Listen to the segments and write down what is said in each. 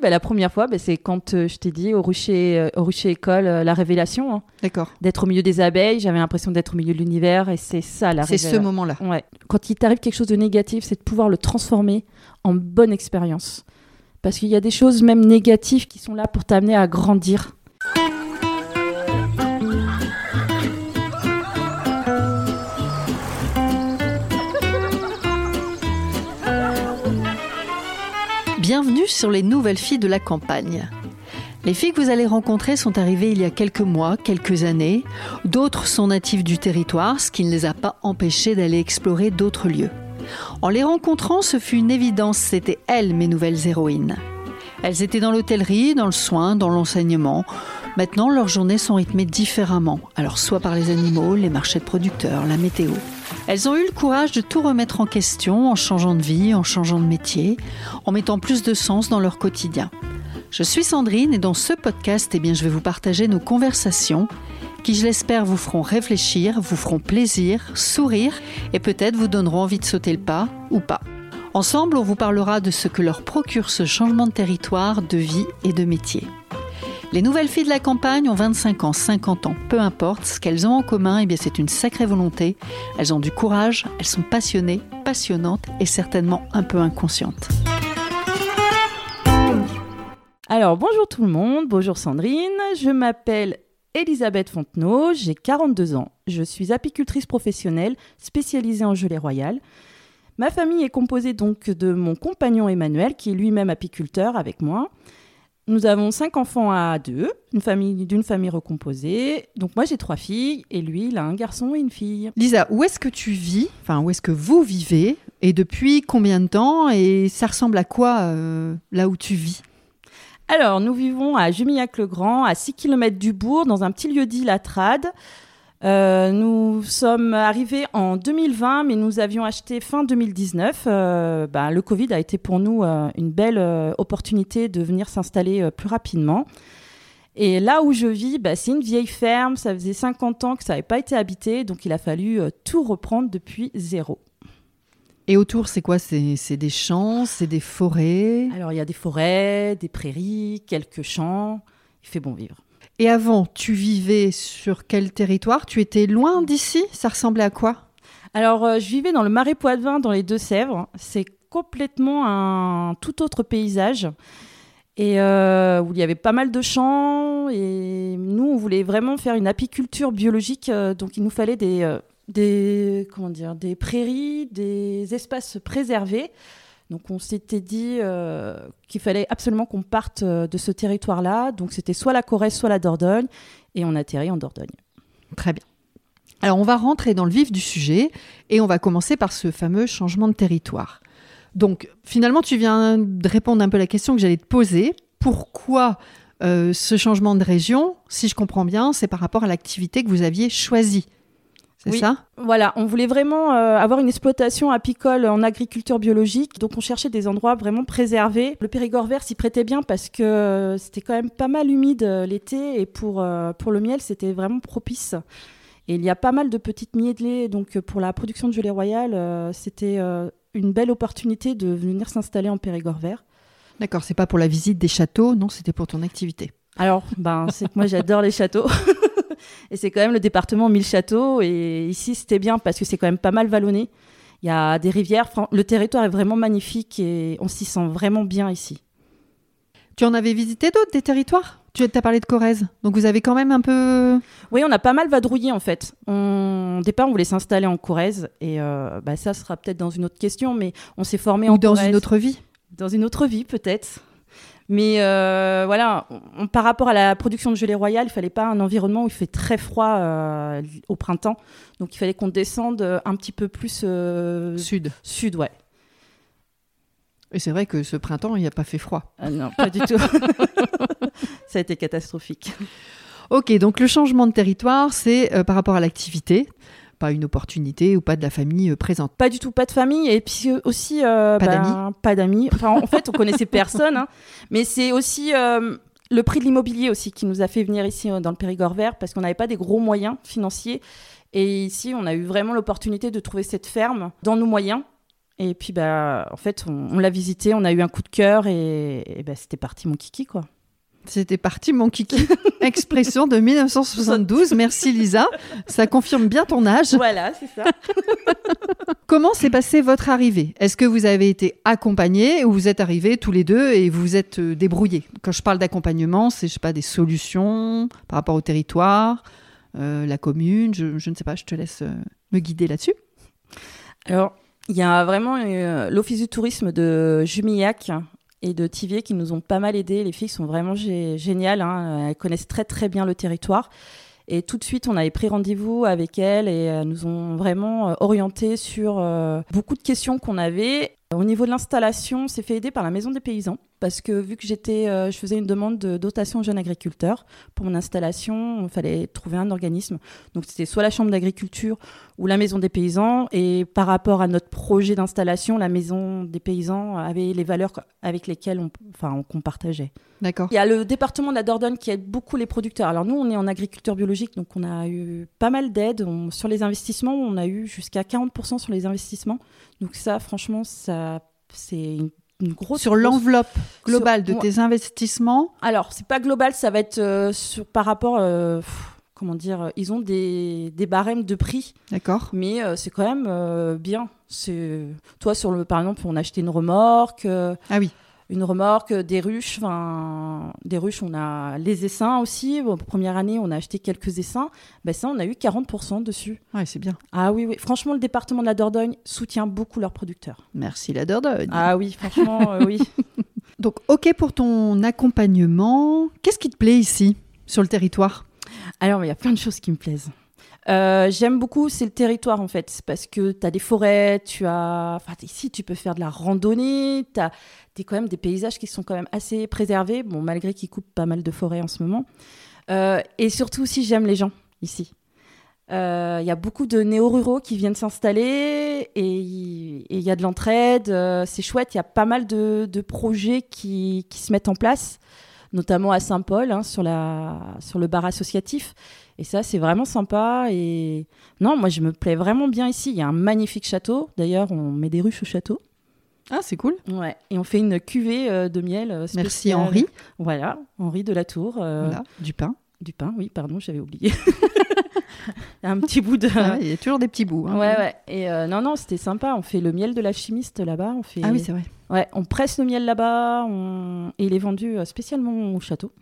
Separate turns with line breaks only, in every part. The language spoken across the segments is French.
Bah, la première fois, bah, c'est quand euh, je t'ai dit au Rucher, euh, au Rucher École, euh, la révélation. hein.
D'accord.
D'être au milieu des abeilles, j'avais l'impression d'être au milieu de l'univers et c'est ça la
C'est ce moment-là.
Ouais. Quand il t'arrive quelque chose de négatif, c'est de pouvoir le transformer en bonne expérience. Parce qu'il y a des choses même négatives qui sont là pour t'amener à grandir.
Bienvenue sur les nouvelles filles de la campagne. Les filles que vous allez rencontrer sont arrivées il y a quelques mois, quelques années. D'autres sont natives du territoire, ce qui ne les a pas empêchées d'aller explorer d'autres lieux. En les rencontrant, ce fut une évidence, c'étaient elles mes nouvelles héroïnes. Elles étaient dans l'hôtellerie, dans le soin, dans l'enseignement. Maintenant, leurs journées sont rythmées différemment. Alors, soit par les animaux, les marchés de producteurs, la météo. Elles ont eu le courage de tout remettre en question en changeant de vie, en changeant de métier, en mettant plus de sens dans leur quotidien. Je suis Sandrine et dans ce podcast, eh bien, je vais vous partager nos conversations qui, je l'espère, vous feront réfléchir, vous feront plaisir, sourire et peut-être vous donneront envie de sauter le pas ou pas. Ensemble, on vous parlera de ce que leur procure ce changement de territoire, de vie et de métier. Les nouvelles filles de la campagne ont 25 ans, 50 ans, peu importe. Ce qu'elles ont en commun, eh bien, c'est une sacrée volonté. Elles ont du courage, elles sont passionnées, passionnantes et certainement un peu inconscientes.
Alors, bonjour tout le monde, bonjour Sandrine, je m'appelle Elisabeth Fontenot, j'ai 42 ans, je suis apicultrice professionnelle spécialisée en gelée royale. Ma famille est composée donc de mon compagnon Emmanuel, qui est lui-même apiculteur avec moi. Nous avons cinq enfants à deux, une famille d'une famille recomposée. Donc moi j'ai trois filles et lui il a un garçon et une fille.
Lisa, où est-ce que tu vis? Enfin, où est-ce que vous vivez? Et depuis combien de temps? Et ça ressemble à quoi euh, là où tu vis?
Alors nous vivons à Jumillac-le-Grand, à 6 km du bourg, dans un petit lieu dit La Trade. Euh, nous sommes arrivés en 2020, mais nous avions acheté fin 2019. Euh, ben, le Covid a été pour nous euh, une belle opportunité de venir s'installer plus rapidement. Et là où je vis, ben, c'est une vieille ferme. Ça faisait 50 ans que ça n'avait pas été habité, donc il a fallu tout reprendre depuis zéro.
Et autour, c'est quoi? C'est des champs, c'est des forêts?
Alors il y a des forêts, des prairies, quelques champs. Il fait bon vivre.
Et avant, tu vivais sur quel territoire? Tu étais loin d'ici? Ça ressemblait à quoi?
Alors, euh, je vivais dans le Marais Poitevin, dans les Deux-Sèvres. C'est complètement un tout autre paysage. Et euh, où il y avait pas mal de champs. Et nous, on voulait vraiment faire une apiculture biologique. euh, donc, il nous fallait des, comment dire, des prairies, des espaces préservés. Donc, on s'était dit euh, qu'il fallait absolument qu'on parte euh, de ce territoire-là. Donc, c'était soit la Corrèze, soit la Dordogne. Et on atterrit en Dordogne.
Très bien. Alors, on va rentrer dans le vif du sujet et on va commencer par ce fameux changement de territoire. Donc, finalement, tu viens de répondre un peu à la question que j'allais te poser. Pourquoi euh, ce changement de région? Si je comprends bien, c'est par rapport à l'activité que vous aviez choisie. C'est
Oui.
ça?
Voilà, on voulait vraiment euh, avoir une exploitation apicole en agriculture biologique, donc on cherchait des endroits vraiment préservés. Le Périgord vert s'y prêtait bien parce que euh, c'était quand même pas mal humide euh, l'été et pour, pour le miel c'était vraiment propice. Et il y a pas mal de petites mielées, donc pour la production de gelée royale, c'était une belle opportunité de venir s'installer en Périgord vert.
D'accord, c'est pas pour la visite des châteaux, non, c'était pour ton activité.
Alors, ben, c'est que moi j'adore les châteaux. et c'est quand même le département 1000 châteaux. Et ici, c'était bien parce que c'est quand même pas mal vallonné. Il y a des rivières. Le territoire est vraiment magnifique et on s'y sent vraiment bien ici.
Tu en avais visité d'autres, des territoires? Tu as parlé de Corrèze, donc vous avez quand même un peu...
Oui, on a pas mal vadrouillé en fait. On... Au départ, on voulait s'installer en Corrèze. Et euh, bah, ça sera peut-être dans une autre question, mais on s'est formé en
Ou dans
Corrèze.
une autre vie?
Dans une autre vie peut-être. Mais euh, voilà, on- par rapport à la production de gelée royale, il fallait pas un environnement où il fait très froid euh, au printemps. Donc il fallait qu'on descende un petit peu plus euh,
Sud.
sud, ouais.
Et c'est vrai que ce printemps, il n'y a pas fait froid.
Ah non, pas du tout. Ça a été catastrophique.
Ok, donc le changement de territoire, c'est par rapport à l'activité, pas une opportunité ou pas de la famille euh, présente.
Pas du tout, pas de famille et puis euh, aussi euh,
Pas
ben,
d'amis
Pas d'amis. Enfin, en fait, on connaissait personne, hein. mais c'est aussi euh, le prix de l'immobilier aussi qui nous a fait venir ici dans le Périgord vert parce qu'on n'avait pas des gros moyens financiers et ici on a eu vraiment l'opportunité de trouver cette ferme dans nos moyens Et puis, bah, en fait, on, on l'a visité, on a eu un coup de cœur et, et bah, c'était parti mon kiki, quoi.
C'était parti mon kiki. Expression de 1972. Merci Lisa. Ça confirme bien ton âge.
Voilà, c'est ça.
Comment s'est passée votre arrivée? Est-ce que vous avez été accompagnés ou vous êtes arrivés tous les deux et vous vous êtes euh, débrouillés? Quand je parle d'accompagnement, c'est je sais pas des solutions par rapport au territoire, euh, la commune. Je, je ne sais pas. Je te laisse euh, me guider là-dessus.
Alors, il y a vraiment euh, l'Office du tourisme de Jumillac et de Tivier qui nous ont pas mal aidés. Les filles sont vraiment gé- géniales. hein. Elles connaissent très très bien le territoire. Et tout de suite, on avait pris rendez-vous avec elles et elles nous ont vraiment euh, orientés sur euh, beaucoup de questions qu'on avait. Au niveau de l'installation, c'est fait aider par la Maison des Paysans parce que vu que j'étais, euh, je faisais une demande de dotation aux jeunes agriculteurs pour mon installation, il fallait trouver un organisme. Donc c'était soit la Chambre d'agriculture ou la Maison des Paysans. Et par rapport à notre projet d'installation, la Maison des Paysans avait les valeurs avec lesquelles on, enfin, partageait.
D'accord.
Il y a le département de la Dordogne qui aide beaucoup les producteurs. Alors nous, on est en agriculture biologique, donc on a eu pas mal d'aides. Sur les investissements, on a eu jusqu'à 40% sur les investissements. Donc ça, franchement, ça, c'est une, grosse...
Sur
grosse-
l'enveloppe globale
Sur-
de tes investissements,
Alors, c'est pas global, ça va être euh, sur, par rapport... euh, pff, comment dire euh, Ils ont des, des barèmes de prix,
d'accord
mais euh, c'est quand même bien. C'est Toi, sur le, par exemple, on a acheté une remorque...
Ah oui.
Une remorque, des ruches, enfin des ruches, on a les essaims aussi. Bon, première année, on a acheté quelques essaims. Ben ça, on a eu 40% dessus.
Ouais, c'est bien.
Ah oui, oui. Franchement, le département de la Dordogne soutient beaucoup leurs producteurs.
Merci la Dordogne.
Ah oui, franchement, euh, oui.
Donc, OK pour ton accompagnement. Qu'est-ce qui te plaît ici, sur le territoire?
Alors, il y a plein de choses qui me plaisent. Euh, J'aime beaucoup, c'est le territoire en fait, parce que tu as des forêts, tu as. Ici, tu peux faire de la randonnée, tu as des, quand même des paysages qui sont quand même assez préservés, bon, malgré qu'ils coupent pas mal de forêts en ce moment. Euh, et surtout aussi, j'aime les gens ici. Euh, Il y a beaucoup de néo-ruraux qui viennent s'installer et il y a de l'entraide, euh, c'est chouette, il y a pas mal de, projets qui, se mettent en place, notamment à Saint-Paul, hein, sur le bar associatif. Et ça, c'est vraiment sympa. Et non, moi, je me plais vraiment bien ici. Il y a un magnifique château. D'ailleurs, on met des ruches au château.
Ah, c'est cool.
Ouais. Et on fait une cuvée euh, de miel. euh,
Merci. Henri.
Voilà, Henri de la Tour. euh,
Voilà, du pain.
Du pain, oui, pardon, j'avais oublié. un petit bout de.
Ah, Il y a toujours des petits bouts. hein.
Ouais, ouais. Et non, non, c'était sympa. On fait le miel de la chimiste là-bas. On fait.
Ah oui, c'est vrai.
Ouais, on presse le miel là-bas. on- Et il est vendu spécialement au château.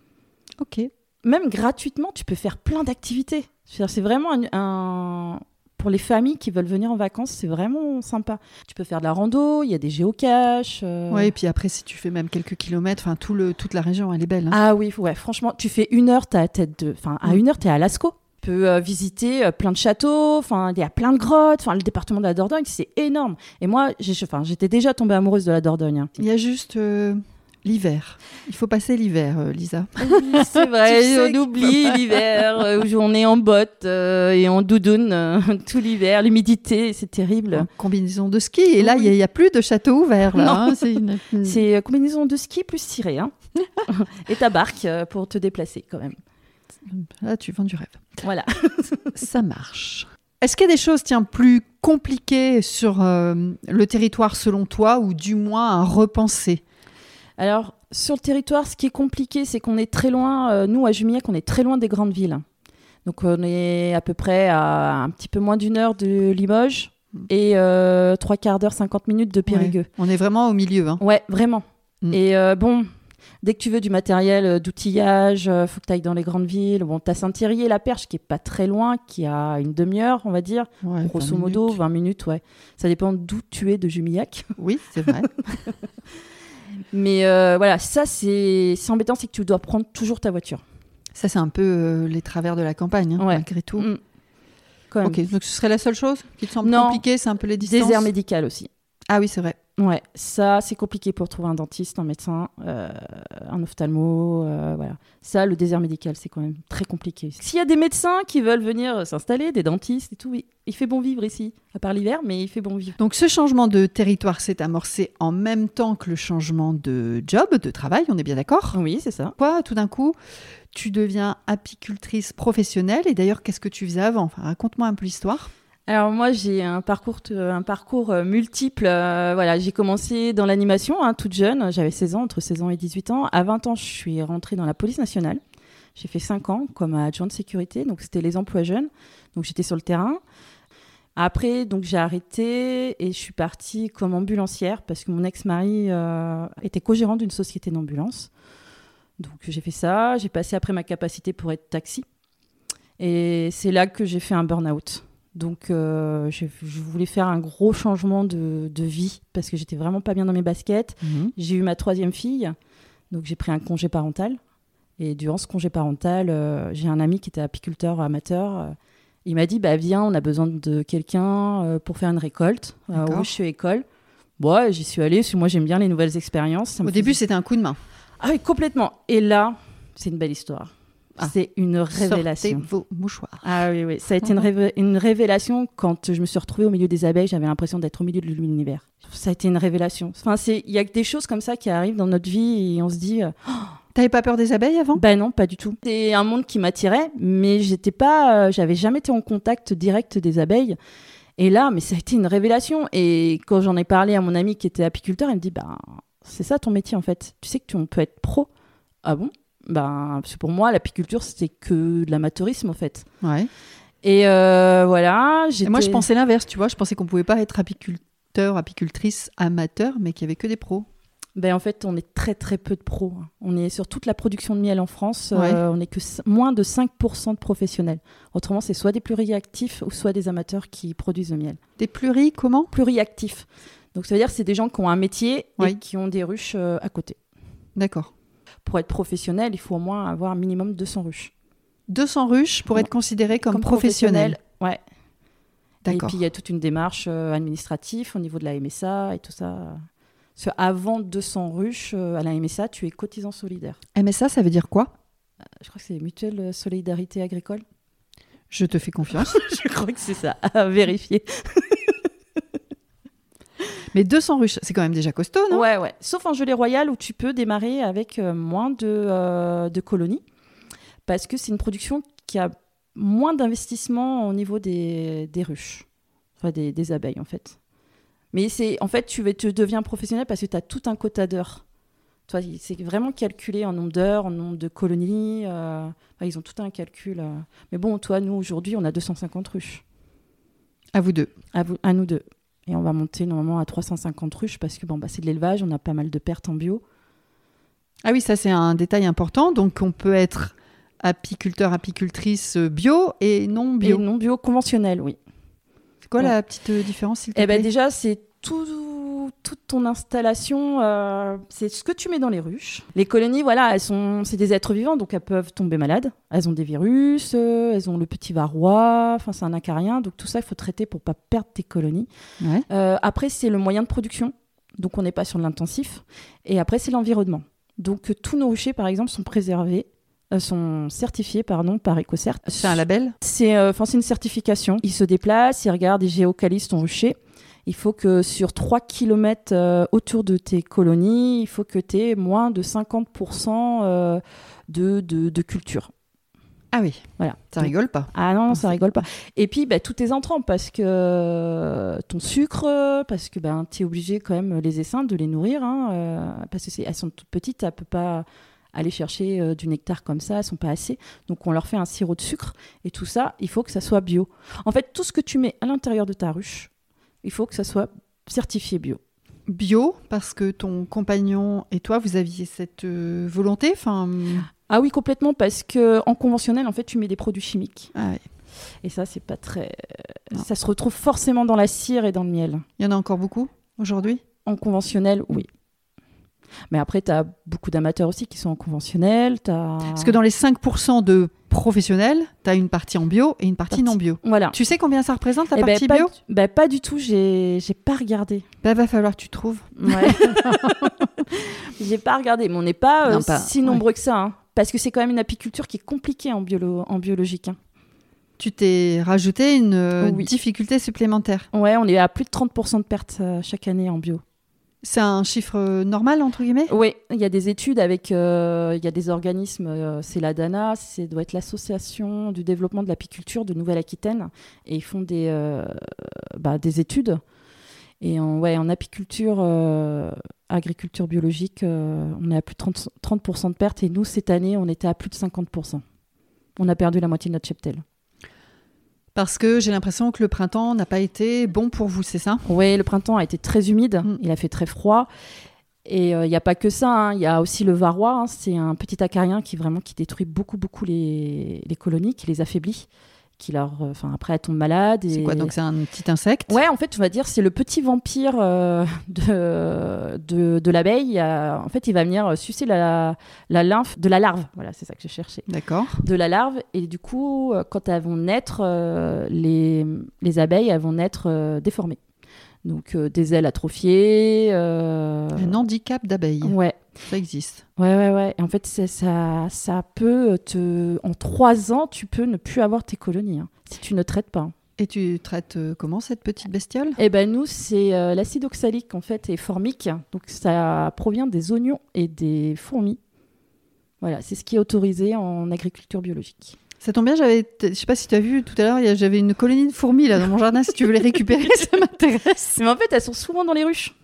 Ok.
Même gratuitement, tu peux faire plein d'activités. C'est vraiment un, un- Pour les familles qui veulent venir en vacances, c'est vraiment sympa. Tu peux faire de la rando, il y a des géocaches. euh,
Ouais, et puis après, si tu fais même quelques kilomètres, enfin, tout le, toute la région, elle est belle. hein.
Ah oui, ouais, franchement, tu fais une heure, à tête de. Enfin, à une heure, t'es à Lascaux. Tu peux euh, visiter euh, plein de châteaux, enfin, il y a plein de grottes. Enfin, le département de la Dordogne, c'est énorme. Et moi, j'étais déjà tombée amoureuse de la Dordogne. hein.
Il y a juste euh, l'hiver. Il faut passer l'hiver, euh, Lisa.
Oui, c'est vrai, on oublie l'hiver euh, où on est en bottes euh, et en doudoune euh, tout l'hiver, l'humidité, c'est terrible.
En combinaison de ski. Et là, il
Oui.
n'y a, plus de château ouvert. Là,
Non.
hein. C'est une-
combinaison de ski plus tiré, hein. et ta barque pour te déplacer quand même.
Là, tu vends du rêve.
Voilà.
Ça marche. Est-ce qu'il y a des choses, tiens, plus compliquées sur le territoire selon toi, ou du moins à repenser?
Alors, sur le territoire, ce qui est compliqué, c'est qu'on est très loin, euh, nous à Jumillac, on est très loin des grandes villes. Donc, on est à peu près à un petit peu moins d'une heure de Limoges et euh, trois quarts d'heure, 50 minutes de Périgueux.
On est vraiment au milieu. hein.
Ouais, vraiment.
Mm.
Et euh, bon, dès que tu veux du matériel d'outillage, euh, faut que tu ailles dans les grandes villes. Bon, t'as Saint-Thierry et la Perche qui est pas très loin, qui a une demi-heure, on va dire.
Ouais,
Grosso
20
modo,
minutes.
20 minutes, ouais. Ça dépend d'où tu es de Jumillac.
Oui, c'est vrai.
Mais euh, voilà, ça, c'est embêtant, c'est que tu dois prendre toujours ta voiture.
Ça, c'est un peu euh, les travers de la campagne, hein,
Ouais.
malgré tout.
Mm.
Ok, donc ce serait la seule chose qui te semble
Non.
compliquée, c'est un peu les distances?
Désert médical aussi.
Ah oui, c'est vrai.
Ouais, ça, c'est compliqué pour trouver un dentiste, un médecin, euh, un ophtalmo, euh, voilà. Ça, le désert médical, c'est quand même très compliqué. S'il y a des médecins qui veulent venir s'installer, des dentistes et tout, oui, il fait bon vivre ici, à part l'hiver, mais il fait bon vivre.
Donc ce changement de territoire s'est amorcé en même temps que le changement de job, de travail, on est bien d'accord?
Oui, c'est ça.
Quoi, tout d'un coup, tu deviens apicultrice professionnelle et d'ailleurs, qu'est-ce que tu faisais avant? Enfin, Raconte-moi un peu l'histoire.
Alors moi j'ai un parcours un parcours multiple. voilà, j'ai commencé dans l'animation hein, toute jeune, j'avais 16 ans, entre 16 ans et 18 ans. À 20 ans, je suis rentrée dans la police nationale. J'ai fait 5 ans comme adjoint de sécurité, donc c'était les emplois jeunes. Donc j'étais sur le terrain. Après, donc j'ai arrêté et je suis partie comme ambulancière parce que mon ex-mari euh, était co-gérant d'une société d'ambulance. Donc j'ai fait ça. J'ai passé après ma capacité pour être taxi. Et c'est là que j'ai fait un burn-out. Donc euh, je, voulais faire un gros changement de, vie parce que j'étais vraiment pas bien dans mes baskets. Mhm. J'ai eu ma troisième fille. Donc j'ai pris un congé parental. Et durant ce congé parental, euh, j'ai un ami qui était apiculteur amateur il m'a dit bah viens, on a besoin de quelqu'un euh, pour faire une récolte au Rocher École. Bon, j'y suis allée parce que moi j'aime bien les nouvelles expériences.
Au début, c'était un coup de main.
Ah oui, complètement. Et là, c'est une belle histoire. Ah. C'est une révélation.
Sortez vos mouchoirs.
Ah oui, oui. Ça a été une, une révélation quand je me suis retrouvée au milieu des abeilles. J'avais l'impression d'être au milieu de l'univers. Ça a été une révélation. Enfin, il y a des choses comme ça qui arrivent dans notre vie et on se dit. Oh,
T'avais pas peur des abeilles avant?
Ben non, pas du tout. C'est un monde qui m'attirait, mais j'étais pas, euh, j'avais jamais été en contact direct des abeilles. Et là, mais ça a été une révélation. Et quand j'en ai parlé à mon ami qui était apiculteur, il me dit, ben c'est ça ton métier en fait. Tu sais que tu peux être pro. Ah bon? Ben parce pour moi, l'apiculture c'était que de l'amateurisme en fait.
Ouais.
Et euh, voilà.
Et moi, je pensais l'inverse, tu vois. Je pensais qu'on pouvait pas être apiculteur, apicultrice amateur, mais qu'il y avait que des pros
ben, En fait, on est très très peu de pros. On est sur toute la production de miel en France, euh, on n'est que moins de 5% de professionnels. Autrement, c'est soit des pluriactifs ou soit des amateurs qui produisent le miel.
Des pluri, comment?
Pluriactifs. Donc ça veut dire que c'est des gens qui ont un métier et qui ont des ruches euh, à côté.
D'accord.
Pour être professionnel, il faut au moins avoir un minimum 200 ruches.
200 ruches pour être considéré comme, professionnel.
Ouais. D'accord. Et puis il y a toute une démarche euh, administrative au niveau de la MSA et tout ça avant 200 ruches euh, à la MSA, tu es cotisant solidaire.
MSA, ça veut dire quoi?
Euh, Je crois que c'est Mutuelle Solidarité Agricole.
Je te fais confiance.
je crois que c'est ça, à vérifier.
Mais 200 ruches, c'est quand même déjà costaud, non?
Ouais, ouais. Sauf en gelée royale où tu peux démarrer avec euh, moins de, de, colonies. Parce que c'est une production qui a moins d'investissement au niveau des, des ruches. Enfin, des, des, abeilles, en fait. Mais c'est en fait, tu, tu deviens professionnel parce que tu as tout un quota d'heures. Toi, c'est vraiment calculé en nombre d'heures, en nombre de colonies. Euh, ils ont tout un calcul. Euh. Mais bon, toi, nous, aujourd'hui, on a 250 ruches.
À vous deux
à, vous, à nous deux. Et on va monter normalement à 350 ruches parce que bon, bah, c'est de l'élevage, on a pas mal de pertes en bio.
Ah oui, ça c'est un détail important. Donc on peut être apiculteur, apicultrice bio et non bio.
Et non bio conventionnel, oui
quoi la petite euh, différence
Eh ben déjà, c'est tout, toute ton installation, euh, c'est ce que tu mets dans les ruches. Les colonies, voilà, elles sont, c'est des êtres vivants, donc elles peuvent tomber malades. Elles ont des virus, euh, elles ont le petit varroa, enfin c'est un acarien, donc tout ça il faut traiter pour pas perdre tes colonies. après c'est le moyen de production, donc on n'est pas sur l'intensif. Et après c'est l'environnement. Donc tous nos ruchers par exemple sont préservés euh, sont certifiés pardon, par EcoCert.
C'est un label?
C'est euh, une certification. Ils se déplacent, ils regardent, ils géocalisent ton rucher. Il faut que sur 3 km euh, autour de tes colonies, il faut que tu aies moins de 50% de, de, culture.
Ah oui, voilà. Ça rigole pas.
Ah non, ça rigole pas. Et puis, bah, tout tes entrants, parce que ton sucre, parce que ben, tu es obligé quand même, les essaims, de les nourrir, hein, parce qu'elles sont toutes petites, elles ne peuvent pas aller chercher euh, du nectar comme ça, elles sont pas assez. Donc on leur fait un sirop de sucre et tout ça, il faut que ça soit bio. En fait, tout ce que tu mets à l'intérieur de ta ruche, il faut que ça soit certifié bio.
Bio parce que ton compagnon et toi vous aviez cette euh, volonté, enfin.
Ah oui complètement parce que en conventionnel en fait tu mets des produits chimiques.
Ah
et ça c'est pas très. Ça se retrouve forcément dans la cire et dans le miel.
Il y en a encore beaucoup aujourd'hui?
En conventionnel, oui. Mais après, tu as beaucoup d'amateurs aussi qui sont en conventionnel. As...
Parce que dans les 5% de professionnels, tu as une partie en bio et une partie, non bio.
Voilà.
Tu sais combien ça représente la eh ben, partie bio
bah, Pas du tout, j'ai pas regardé.
Bah, va falloir que tu trouves.
Ouais. j'ai pas regardé, mais on n'est pas, euh, si nombreux que ça. Hein. parce que c'est quand même une apiculture qui est compliquée en, biolo en biologique. Hein.
Tu t'es rajouté une euh, difficulté supplémentaire.
Ouais, on est à plus de 30% de pertes euh, chaque année en bio.
C'est un chiffre normal, entre guillemets?
Oui, il y a des études avec, euh, il y a des organismes, euh, c'est la DANA, c'est doit être l'Association du développement de l'apiculture de Nouvelle-Aquitaine, et ils font des, euh, bah, des études. Et en, ouais, en apiculture, agriculture biologique, on est à plus de 30%, 30 de pertes, et nous, cette année, on était à plus de 50%. On a perdu la moitié de notre cheptel.
Parce que j'ai l'impression que le printemps n'a pas été bon pour vous, c'est ça?
Oui, le printemps a été très humide, mm. il a fait très froid. Et il euh, n'y a pas que ça, hein. il y a aussi le varroa, hein. c'est un petit acarien qui vraiment qui détruit beaucoup beaucoup les, les colonies, qui les affaiblit qui leur, euh, enfin après elle tombe malade.
C'est quoi donc c'est un petit insecte
Ouais, en fait, on va dire c'est le petit vampire euh, de, de, de l'abeille. En fait, il va venir sucer la, la lymphe de la larve. Voilà, c'est ça que je cherchais.
D'accord.
De la larve et du coup, euh, quand elles vont naître, les, les abeilles elles vont naître déformées. Donc des ailes atrophiées. Un
handicap d'abeille.
Ouais.
Ça existe.
Ouais, ouais, ouais. Et en fait, ça, ça peut te. En trois ans, tu peux ne plus avoir tes colonies hein, si tu ne traites pas.
Et tu traites euh, comment cette petite bestiole?
Eh ben nous, c'est euh, l'acide oxalique en fait et formique. Donc ça provient des oignons et des fourmis. Voilà, c'est ce qui est autorisé en agriculture biologique.
Ça tombe bien, j'avais, je sais pas si tu as vu tout à l'heure, j'avais une colonie de fourmis là dans mon jardin. si tu veux les récupérer, ça m'intéresse.
Mais en fait, elles sont souvent dans les ruches.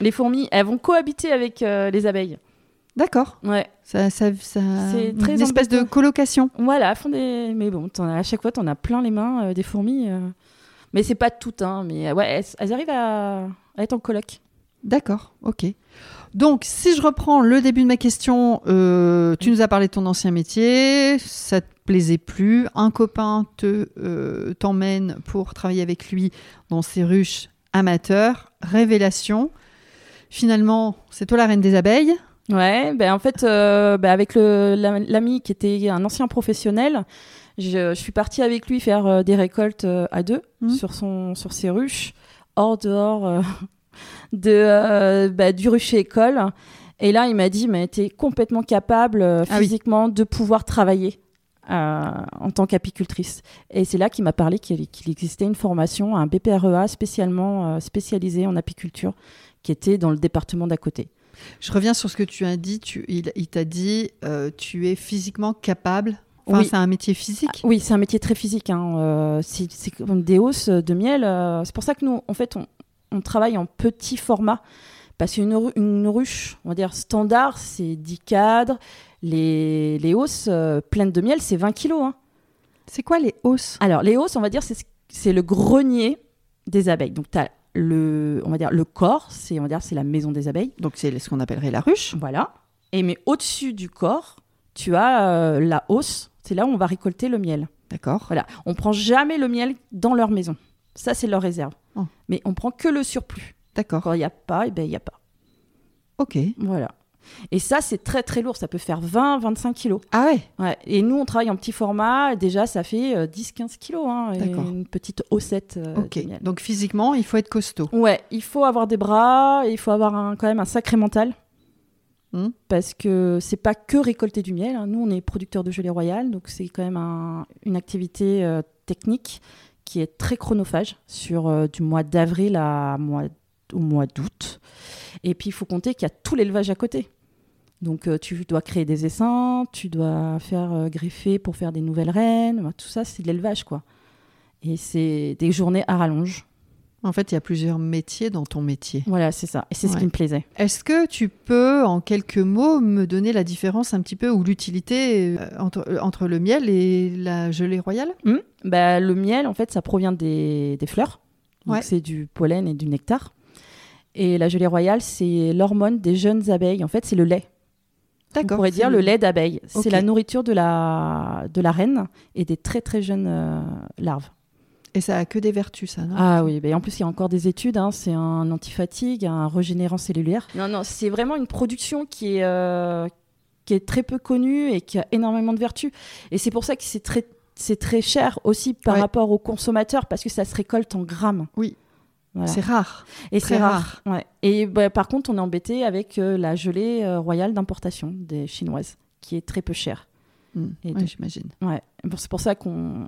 Les fourmis, elles vont cohabiter avec euh, les abeilles.
D'accord.
Ouais.
Ça, ça, ça... C'est très une espèce de colocation.
Voilà, des... mais bon, à chaque fois, tu en as plein les mains euh, des fourmis. Euh. Mais c'est pas toutes, hein, mais ouais, elles, arrivent à... être en coloc.
D'accord, ok. Donc, si je reprends le début de ma question, tu nous as parlé de ton ancien métier, ça te plaisait plus, un copain te t'emmène pour travailler avec lui dans ses ruches amateurs, révélation finalement, c'est toi la reine des abeilles.
Ouais, ben en fait, euh, ben avec l'ami qui était un ancien professionnel, je, suis partie avec lui faire euh, des récoltes euh, à deux mmh. sur, son, sur ses ruches, hors dehors de, ben, du rucher école. Et là, il m'a dit, mais tu es complètement capable ah physiquement de pouvoir travailler. en tant qu'apicultrice. Et c'est là qu'il m'a parlé qu'il existait une formation, un BPREA spécialement spécialisé en apiculture, qui était dans le département d'à côté.
Je reviens sur ce que tu as dit. Tu, il, t'a dit, euh, tu es physiquement capable. Enfin, c'est un métier physique.
Ah, oui, c'est un métier très physique. Hein. Euh, c'est comme des hausses de miel. Euh, c'est pour ça que nous, en fait, on, travaille en petit format. Parce qu'une une ruche, on va dire standard, c'est 10 cadres. Les, les hausses pleines de miel, c'est 20 kilos. Hein.
C'est quoi les hausses?
Alors, les hausses, on va dire, c'est le grenier des abeilles. Donc, tu as le, on va dire, le corps, c'est, on va dire, c'est la maison des abeilles.
Donc c'est ce qu'on appellerait la ruche.
Voilà. Et mais au-dessus du corps, tu as euh, la hausse. C'est là où on va récolter le miel.
D'accord.
Voilà. On prend jamais le miel dans leur maison. Ça, c'est leur réserve. Oh. Mais on prend que le surplus.
D'accord.
Quand il n'y a pas, et eh ben il n'y a pas.
Ok.
Voilà. Et ça, c'est très très lourd. Ça peut faire 20, 25 kilos.
Ah ouais,
ouais. Et nous, on travaille en petit format. Déjà, ça fait 10, euh, 15 kilos. Hein, Une petite haussette. Euh,
ok. Donc physiquement, il faut être costaud.
Ouais, il faut avoir des bras. il faut avoir quand même un sacré mental. Hmm. Parce que c'est pas que récolter du miel. Hein. Nous, on est producteur de gelée royale. Donc c'est quand même une activité euh, technique qui est très chronophage sur du mois d'avril à mois, au mois d'août. Et puis, il faut compter qu'il y a tout l'élevage à côté. Donc, euh, tu dois créer des essaims, tu dois faire euh, greffer pour faire des nouvelles reines. tout ça, c'est de l'élevage, quoi. Et c'est des journées à rallonge.
En fait, il y a plusieurs métiers dans ton métier.
Voilà, c'est ça. Et c'est ce qui me plaisait.
Est-ce que tu peux, en quelques mots, me donner la différence un petit peu ou l'utilité euh, entre, le miel et la gelée royale?
Mmh. bah, Le miel, en fait, ça provient des, des fleurs. C'est du pollen et du nectar. Et la gelée royale, c'est l'hormone des jeunes abeilles. En fait, c'est le lait. D'accord. On pourrait dire le lait d'abeille. C'est la nourriture de la, de la reine et des très très jeunes euh, larves.
Et ça a que des vertus, ça, non?
Ah oui, mais en plus, il y a encore des études. Hein. c'est un antifatigue, un régénérant cellulaire. Non, non, c'est vraiment une production qui est, euh, qui est très peu connue et qui a énormément de vertus. Et c'est pour ça que c'est très, c'est très cher aussi par rapport aux consommateurs parce que ça se récolte en grammes.
Oui. C'est rare.
Et c'est rare. Et bah, par contre, on est embêté avec euh, la gelée euh, royale d'importation des chinoises, qui est très peu chère.
Hmm. j'imagine.
Ouais. C'est pour ça qu'on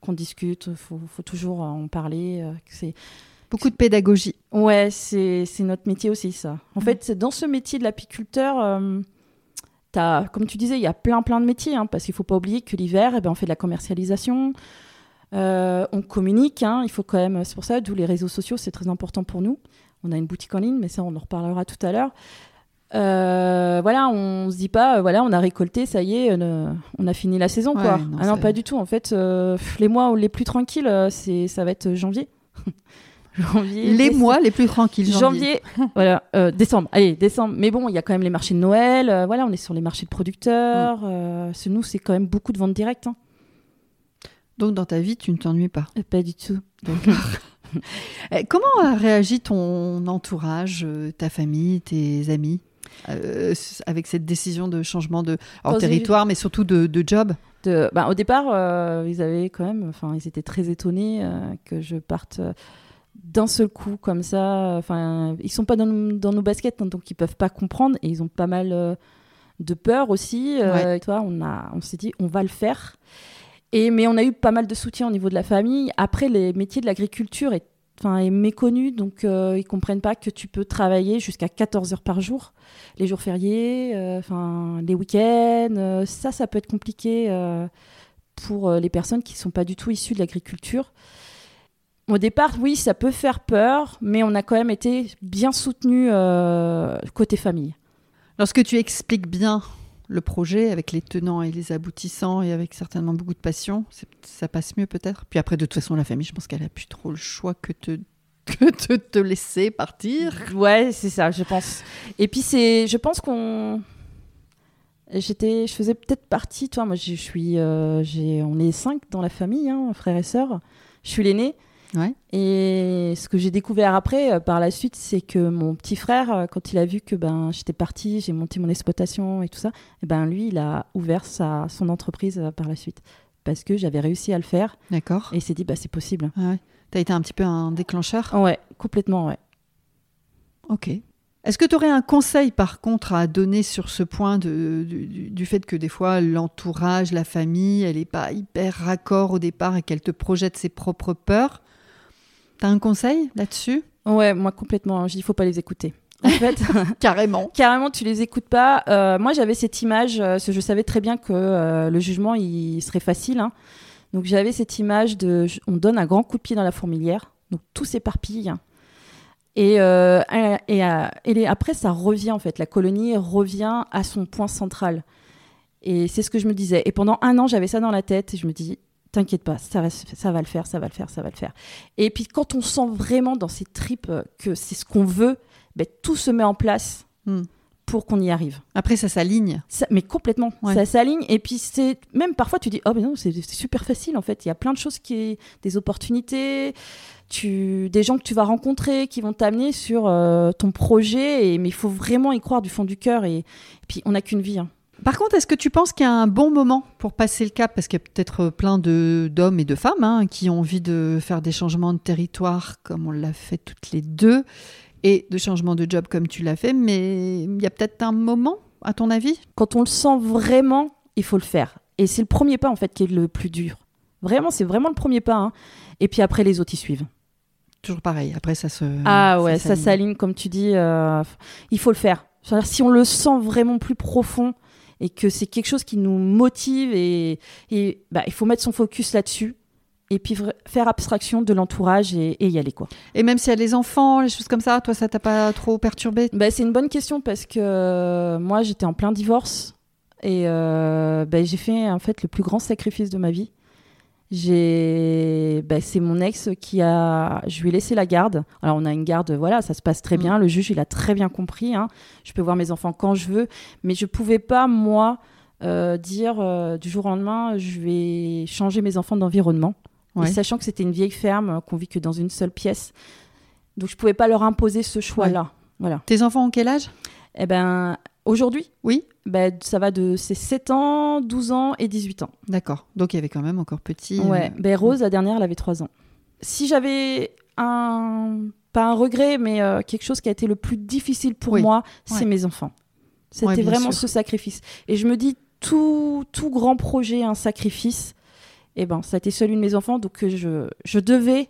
qu'on discute. Il faut, faut, toujours en parler. Euh, c'est
Beaucoup de pédagogie.
Ouais, c'est notre métier aussi, ça. En fait, fait, dans ce métier de l'apiculteur, as, comme tu disais, il y a plein, plein de métiers, hein, parce qu'il ne faut pas oublier que l'hiver, eh ben, on fait de la commercialisation, euh, on communique, hein, il faut quand même, c'est pour ça, d'où les réseaux sociaux, c'est très important pour nous. On a une boutique en ligne, mais ça, on en reparlera tout à l'heure. Euh, voilà, on se dit pas, euh, voilà, on a récolté, ça y est, on a fini la saison, quoi. non, ah non, pas du tout. En fait, les mois les plus tranquilles, c'est, ça va être janvier.
janvier les mois les plus tranquilles.
Janvier, voilà, décembre. Allez, décembre. Mais bon, il y a quand même les marchés de Noël. voilà, on est sur les marchés de producteurs. Mm. nous, c'est quand même beaucoup de ventes directes. Hein.
Donc dans ta vie, tu ne t'ennuies pas
Pas du tout.
Eh, comment a réagi ton entourage, euh, ta famille, tes amis euh, avec cette décision de changement de territoire, mais surtout de, job?
De, bah, Au départ, euh, ils avaient quand même, enfin, ils étaient très étonnés que je parte d'un seul coup comme ça. Enfin, ils sont pas dans, nos baskets, hein, donc ils peuvent pas comprendre et ils ont pas mal de peur aussi. toi, on a, on s'est dit, on va le faire. Et, mais on a eu pas mal de soutien au niveau de la famille. Après, les métiers de l'agriculture est, est méconnu, donc euh, ils comprennent pas que tu peux travailler jusqu'à 14 heures par jour, les jours fériés, euh, les week-ends. Euh, ça, ça peut être compliqué euh, pour les personnes qui sont pas du tout issues de l'agriculture. Au départ, oui, ça peut faire peur, mais on a quand même été bien soutenus côté famille.
Lorsque tu expliques bien le projet avec les tenants et les aboutissants et avec certainement beaucoup de passion, ça passe mieux peut-être. Puis après, de toute façon, la famille, je pense qu'elle a plus trop le choix que de que te laisser partir.
Ouais, c'est ça, je pense. Et puis c'est, je pense qu'on, j'étais, je faisais peut-être partie. Toi, moi, je suis, euh, on est cinq dans la famille, hein, frères et sœurs. Je suis l'aîné. Et ce que j'ai découvert après, euh, par la suite, c'est que mon petit frère, euh, quand il a vu que ben, j'étais partie, j'ai monté mon exploitation et tout ça, et eh ben, lui, il a ouvert sa, son entreprise euh, par la suite. Parce que j'avais réussi à le faire.
D'accord.
Et il s'est dit, bah, c'est possible.
Ah ouais. Tu as été un petit peu un déclencheur
Ouais, complètement, ouais.
Ok. Est-ce que tu aurais un conseil par contre à donner sur ce point de, du, du, fait que des fois l'entourage, la famille, elle n'est pas hyper raccord au départ et qu'elle te projette ses propres peurs? T'as un conseil là-dessus?
Ouais, moi complètement. Je dis, il faut pas les écouter. En fait,
carrément.
carrément, tu les écoutes pas. Euh, moi, j'avais cette image, euh, je savais très bien que euh, le jugement, il serait facile. Hein. Donc, j'avais cette image de, on donne un grand coup de pied dans la fourmilière, donc tout s'éparpille. Et, et, et, après, ça revient en fait. La colonie revient à son point central. Et c'est ce que je me disais. Et pendant un an, j'avais ça dans la tête. Et je me dis, T'inquiète pas, ça va, ça va le faire, ça va le faire, ça va le faire. Et puis quand on sent vraiment dans ses tripes euh, que c'est ce qu'on veut, ben, tout se met en place hmm. pour qu'on y arrive.
Après, ça s'aligne.
mais complètement, ça s'aligne. Et puis c'est même parfois tu dis oh mais non c'est super facile en fait. Il y a plein de choses qui, des opportunités, tu, des gens que tu vas rencontrer qui vont t'amener sur euh, ton projet. Et, mais il faut vraiment y croire du fond du cœur. Et, puis on n'a qu'une vie. Hein.
Par contre, est-ce que tu penses qu'il y a un bon moment pour passer le cap? Parce qu'il y a peut-être plein d'hommes et de femmes hein, qui ont envie de faire des changements de territoire comme on l'a fait toutes les deux, et de changements de job comme tu l'as fait, mais il y a peut-être un moment, à ton avis?
Quand on le sent vraiment, il faut le faire. Et c'est le premier pas, en fait, qui est le plus dur. Vraiment, c'est vraiment le premier pas. Hein. Et puis après, les autres y suivent.
Toujours pareil, après ça se...
Ah ouais, ça s'aligne, comme tu dis. Euh, il faut le faire. Si on le sent vraiment plus profond, et que c'est quelque chose qui nous motive et, bah, il faut mettre son focus là-dessus et puis faire abstraction de l'entourage et, y aller quoi.
Et même s'il y a les enfants, les choses comme ça, toi ça t'a pas trop perturbé?
Bah, C'est une bonne question parce que euh, moi j'étais en plein divorce et euh, bah, j'ai fait en fait le plus grand sacrifice de ma vie. J'ai, bah, c'est mon ex qui a, je lui ai laissé la garde. Alors on a une garde, voilà, ça se passe très mm. bien. Le juge, il a très bien compris. Hein. Je peux voir mes enfants quand je veux, mais je pouvais pas moi euh, dire euh, du jour au lendemain, je vais changer mes enfants d'environnement, sachant que c'était une vieille ferme qu'on vit que dans une seule pièce. Donc je pouvais pas leur imposer ce choix-là. Voilà.
Tes enfants ont quel âge?
Eh ben, aujourd'hui,
oui.
Ben, ça va de ses 7 ans, 12 ans et 18 ans.
D'accord. Donc il y avait quand même encore petit.
Ouais. Euh, ben, Rose, la dernière, elle avait 3 ans. Si j'avais un. Pas un regret, mais euh, quelque chose qui a été le plus difficile pour moi, c'est mes enfants. C'était vraiment ce sacrifice. Et je me dis, tout, tout grand projet, un sacrifice. Et eh ben, ça a été celui de mes enfants, donc je, je devais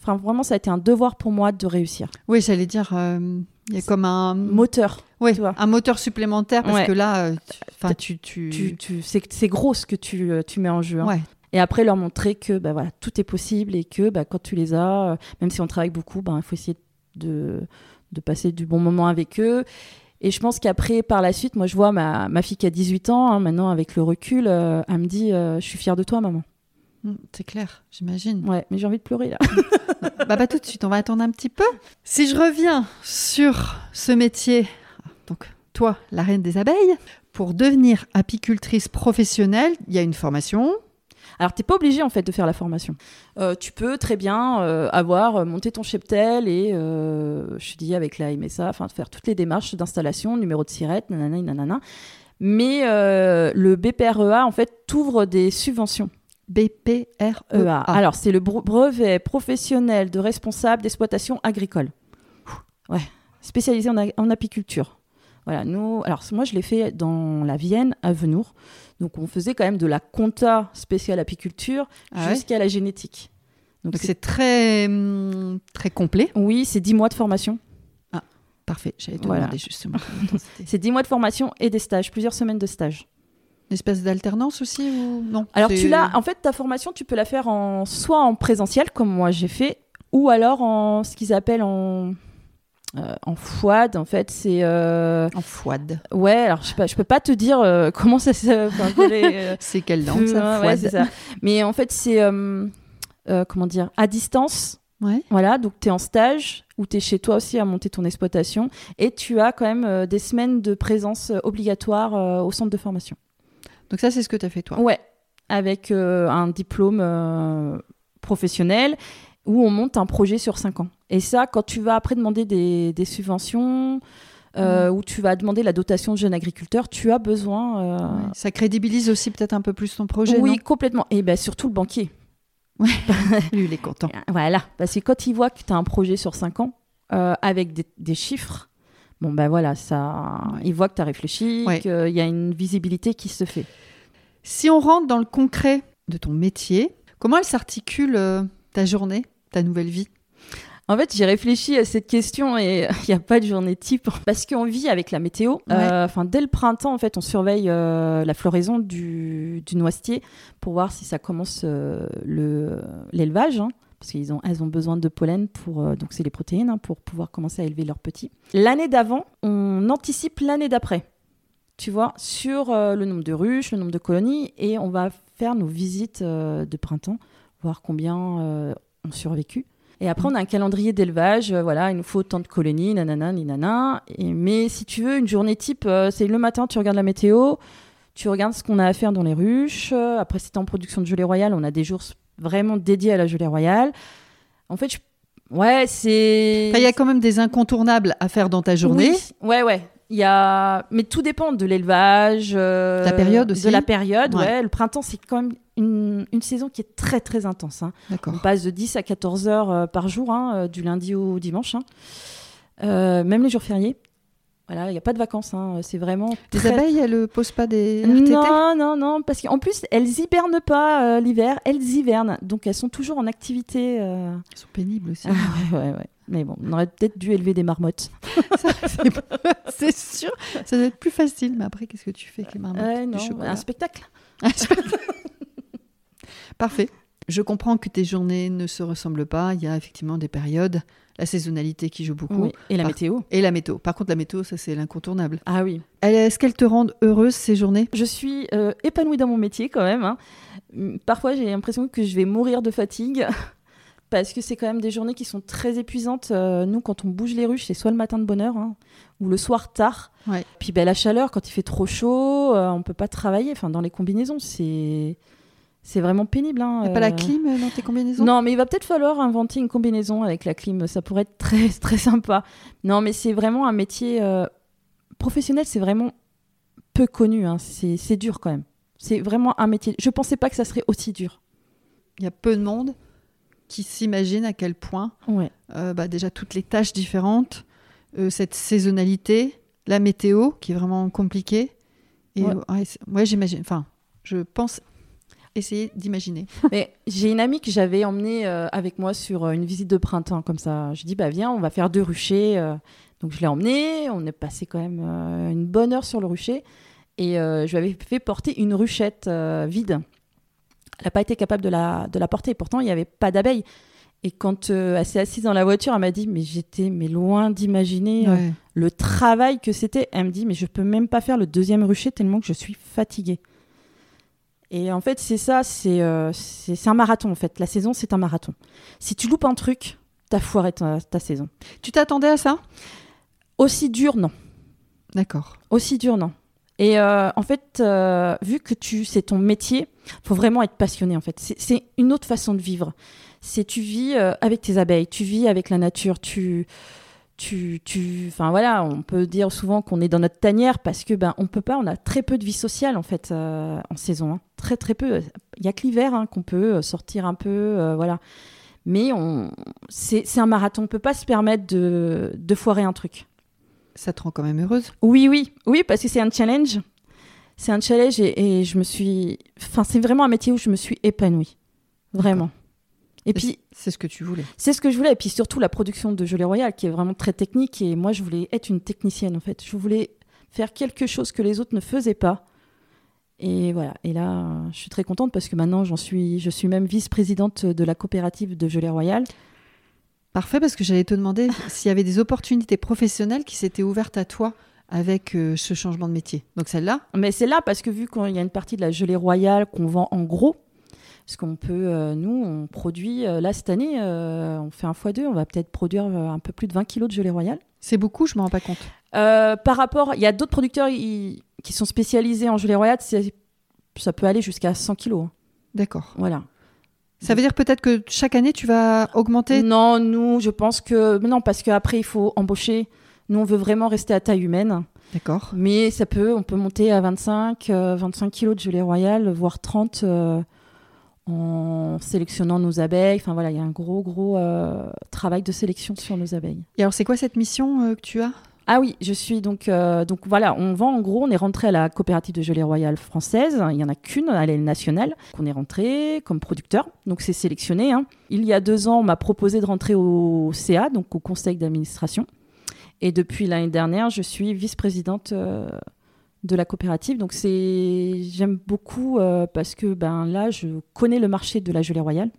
Enfin, vraiment, ça a été un devoir pour moi de réussir.
Oui, j'allais dire, euh, il y a comme un
moteur.
Oui,
tu vois.
un moteur supplémentaire parce
Ouais.
que là, euh, tu- enfin, tu, tu,
Tu, tu, c'est, gros ce que tu, euh, tu mets en jeu. hein.
ouais.
Et après, leur montrer que bah, voilà, tout est possible et que bah, quand tu les as, euh, même si on travaille beaucoup, il faut essayer de, de passer du bon moment avec eux. Et je pense qu'après, par la suite, moi, je vois ma, ma fille qui a 18 ans, hein, maintenant, avec le recul, euh, elle me dit euh, Je suis fière de toi, maman.
Mm, C'est clair, j'imagine.
Ouais, mais j'ai envie de pleurer là.
bah, pas tout de suite, on va attendre un petit peu. Si je reviens sur ce métier, donc toi, la reine des abeilles, pour devenir apicultrice professionnelle, il y a une formation.
Alors, t'es pas obligé en fait de faire la formation. Euh, tu peux très bien euh, avoir euh, monté ton cheptel et euh, je dis avec la MSA, enfin faire toutes les démarches d'installation, numéro de sirette, nanana, nanana. Mais le BPREA en fait t'ouvre des subventions.
BPREA.
EA. Alors, c'est le bre- brevet professionnel de responsable d'exploitation agricole. Ouais, spécialisé en, apiculture. Voilà, nous, alors moi je l'ai fait dans la Vienne, à Venour. Donc on faisait quand même de la compta spéciale apiculture
Ah ouais
jusqu'à la génétique. Donc c'est-
très, hum, très complet.
oui, c'est 10 mois de formation.
Parfait, j'allais te
Voilà.
demander justement.
C'est 10 mois de formation et des stages, plusieurs semaines de stages.
Une espèce d'alternance aussi ou non?
Alors tu l'as, en fait, ta formation, tu peux la faire en soit en présentiel comme moi j'ai fait, ou alors en ce qu'ils appellent en euh, en FOAD. En fait, c'est euh,
en fouade.
ouais. Alors je sais pas, je peux pas te dire euh, comment ça se. enfin, euh,
C'est quelle langue ça
ouais, ça. Mais en fait, c'est comment dire à distance.
Ouais.
Voilà, donc tu es en stage ou tu es chez toi aussi à monter ton exploitation et tu as quand même des semaines de présence obligatoire au centre de formation.
Donc ça, c'est ce que tu as fait toi.
Ouais, avec euh, un diplôme euh, professionnel où on monte un projet sur 5 ans. Et ça, quand tu vas après demander des, des subventions, euh, où tu vas demander la dotation de jeunes agriculteurs, tu as besoin... euh,
Ouais. Ça crédibilise aussi peut-être un peu plus ton projet,
oui,
non?
complètement. Et ben surtout le banquier.
Lui, il est content.
Voilà, parce que quand il voit que tu as un projet sur 5 ans, avec des, des chiffres, bon ben voilà, ça,
Ouais.
il voit que tu as réfléchi,
Ouais.
qu'il y a une visibilité qui se fait.
Si on rentre dans le concret de ton métier, comment elle s'articule euh, ta journée, ta nouvelle vie?
En fait, j'ai réfléchi à cette question et il n'y a pas de journée type parce qu'on vit avec la météo. Euh, Enfin, dès le printemps, en fait, on surveille euh, la floraison du, du noisetier pour voir si ça commence euh, le l'élevage. hein, parce qu'elles ont, elles ont besoin de pollen pour euh, donc c'est les protéines hein, pour pouvoir commencer à élever leurs petits. L'année d'avant, on anticipe l'année d'après. Tu vois, sur euh, le nombre de ruches, le nombre de colonies, et on va faire nos visites euh, de printemps, voir combien ont survécu. Et après, on a un calendrier d'élevage. voilà, il nous faut tant de colonies, nanana, ninana. Et, mais si tu veux, une journée type, c'est le matin, tu regardes la météo, tu regardes ce qu'on a à faire dans les ruches. Après, si en production de gelée royale, on a des jours vraiment dédiés à la gelée royale. En fait, je- ouais, c'est.
Enfin, Il y a quand même des incontournables à faire dans ta journée.
Oui, ouais, ouais. Il y a... Mais tout dépend de l'élevage. euh,
La période aussi
De la période,
Ouais.
ouais. Le printemps, c'est quand même une, une saison qui est très, très intense. hein.
D'accord.
On passe de 10 à 14 heures euh, par jour, hein, euh, du lundi au dimanche. hein. Euh, même les jours fériés. Voilà, il n'y a pas de vacances. hein. C'est vraiment.
Les
très-
abeilles, elles ne posent pas des RTT
Non, non, non. Parce qu'en plus, elles hibernent pas euh, l'hiver. Elles hivernent. Donc, elles sont toujours en activité. euh.
Elles sont pénibles aussi.
Ah, ouais, ouais, ouais. Mais bon, on aurait peut-être dû élever des marmottes.
c'est sûr. Ça doit être plus facile. Mais après, qu'est-ce que tu fais avec les marmottes Du chocolat?
un spectacle.
Parfait. Je comprends que tes journées ne se ressemblent pas. Il y a effectivement des période, la saisonnalité qui joue beaucoup,
Oui. Et la
Par-
météo.
et la météo. Par contre, la météo, ça c'est l'incontournable.
Ah oui.
Est-ce qu'elles te rendent heureuse ces journées?
Je suis euh, épanouie dans mon métier quand même. hein. Hum, Parfois, j'ai l'impression que je vais mourir de fatigue. Parce que c'est quand même des journées qui sont très épuisantes. Euh, nous, quand on bouge les ruches, c'est soit le matin de bonne heure hein, ou le soir tard.
Ouais.
Puis ben, la chaleur, quand il fait trop chaud, euh, on peut pas travailler. Enfin, dans les combinaisons, c'est c'est vraiment pénible. hein.
Il n'y a pas la
Euh,
clim dans tes combinaisons?
Non, mais il va peut-être falloir inventer une combinaison avec la clim. Ça pourrait être très, très sympa. Non, mais c'est vraiment un métier euh, professionnel. C'est vraiment peu connu. hein. C'est dur quand même. C'est vraiment un métier. Je pensais pas que ça serait aussi dur.
Il y a peu de monde qui s'imagine à quel point
Ouais.
euh, bah, déjà toutes les tâches différentes, cette saisonnalité, la météo qui est vraiment compliquée. Et
ouais,
j'imagine. Enfin, je pense essayer d'imaginer.
Mais j'ai une amie que j'avais emmenée euh, avec moi sur euh, une visite de printemps, comme ça. Je dis, bah viens, on va faire deux ruchers. euh. Donc je l'ai emmenée, on est passé quand même une bonne heure sur le rucher. Et je lui avais fait porter une ruchette vide. Elle n'a pas été capable de la, de la porter. Pourtant, il n'y avait pas d'abeilles. Et quand elle s'est assise dans la voiture, elle m'a dit, mais j'étais mais loin d'imaginer
Ouais.
le travail que c'était. Elle me dit, mais je peux même pas faire le deuxième rucher tellement que je suis fatiguée. Et en fait, c'est ça, c'est euh, c'est un marathon en fait. La saison, c'est un marathon. Si tu loupes un truc, t'as foiré ta, ta saison.
Tu t'attendais à ça?
Aussi dur, non.
D'accord.
Aussi dur, non. Et euh, en fait, euh, vu que tu c'est ton métier, faut vraiment être passionné en fait. C'est- une autre façon de vivre. C'est tu vis avec tes abeilles, tu vis avec la nature, tu tu tu enfin voilà, on peut dire souvent qu'on est dans notre tanière parce que ben on peut pas, on a très peu de vie sociale en fait euh, en saison, hein. très très peu. Il y a que l'hiver hein, qu'on peut euh, sortir un peu, euh, voilà. Mais on c'est un marathon, on peut pas se permettre de de foirer un truc.
Ça te rend quand même heureuse?
Oui, oui, oui, parce que c'est un challenge. C'est un challenge et, et je me suis. Enfin, c'est vraiment un métier où je me suis épanouie. Vraiment. Et puis,
C'est ce que tu voulais.
c'est ce que je voulais. Et puis surtout, la production de Gelée Royale, qui est vraiment très technique. Et moi, je voulais être une technicienne, en fait. Je voulais faire quelque chose que les autres ne faisaient pas. Et voilà. Et là, je suis très contente parce que maintenant, j'en suis, je suis même vice-présidente de la coopérative de Gelée Royale.
Parfait, parce que j'allais te demander s'il y avait des opportunités professionnelles qui s'étaient ouvertes à toi avec euh, ce changement de métier. Donc celle-là,
Mais c'est là parce que vu qu'il y a une partie de la gelée royale qu'on vend en gros, parce qu'on peut, euh, nous, on produit, euh, là cette année, euh, on fait un x2, on va peut-être produire un peu plus de 20 kilos de gelée royale.
c'est beaucoup, je m'en rends pas compte.
Par rapport, il y a d'autres producteurs qui sont spécialisés en gelée royale, ça peut aller jusqu'à 100 kilos. hein.
D'accord.
Voilà.
Ça veut dire peut-être que chaque année, tu vas augmenter?
Non, nous, je pense que. Non, parce qu'après, il faut embaucher. Nous, on veut vraiment rester à taille humaine.
D'accord.
Mais ça peut, on peut monter à 25, euh, 25 kilos de gelée royale, voire 30 euh, en sélectionnant nos abeilles. Enfin voilà, il y a un gros, gros euh, travail de sélection sur nos abeilles.
Et alors, c'est quoi cette mission euh, que tu as?
Ah oui, je suis donc. euh, donc voilà, on vend en gros, on est rentré à la coopérative de gelée royale française. Il n'y en a qu'une, elle est nationale. qu'on est rentré comme producteur. Donc c'est sélectionné. hein. Il y a deux ans, on m'a proposé de rentrer au CA, donc au conseil d'administration. Et depuis l'année dernière, je suis vice-présidente de la coopérative. Donc c'est, j'aime beaucoup euh, parce que ben là, je connais le marché de la gelée royale.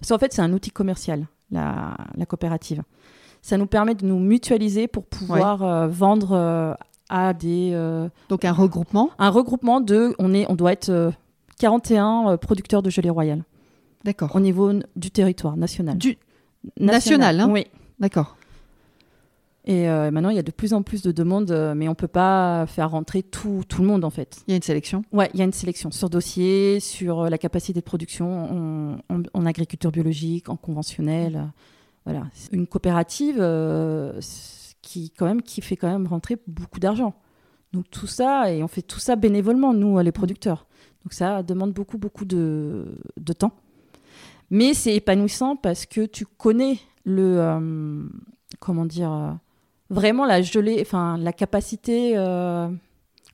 Parce qu'en fait, c'est un outil commercial, la, la coopérative. Ça nous permet de nous mutualiser pour pouvoir euh, vendre euh, à des
Donc un regroupement.
un regroupement de, on est, on doit être euh, 41 euh, producteurs de gelée royale
D'accord.
au niveau du territoire national.
Du... national, hein
Oui.
D'accord.
Et euh, maintenant, il y a de plus en plus de demandes, euh, mais on peut pas faire rentrer tout, tout le monde en fait.
Il y a une sélection?
Ouais, il y a une sélection sur dossier, sur euh, la capacité de production en, en- en agriculture biologique, en conventionnel. voilà, une coopérative euh, qui quand même qui fait quand même rentrer beaucoup d'argent. Donc tout ça et on fait tout ça bénévolement nous les producteurs. Donc ça demande beaucoup beaucoup de, de temps. Mais c'est épanouissant parce que tu connais le euh, comment dire vraiment la gelée, enfin la capacité euh,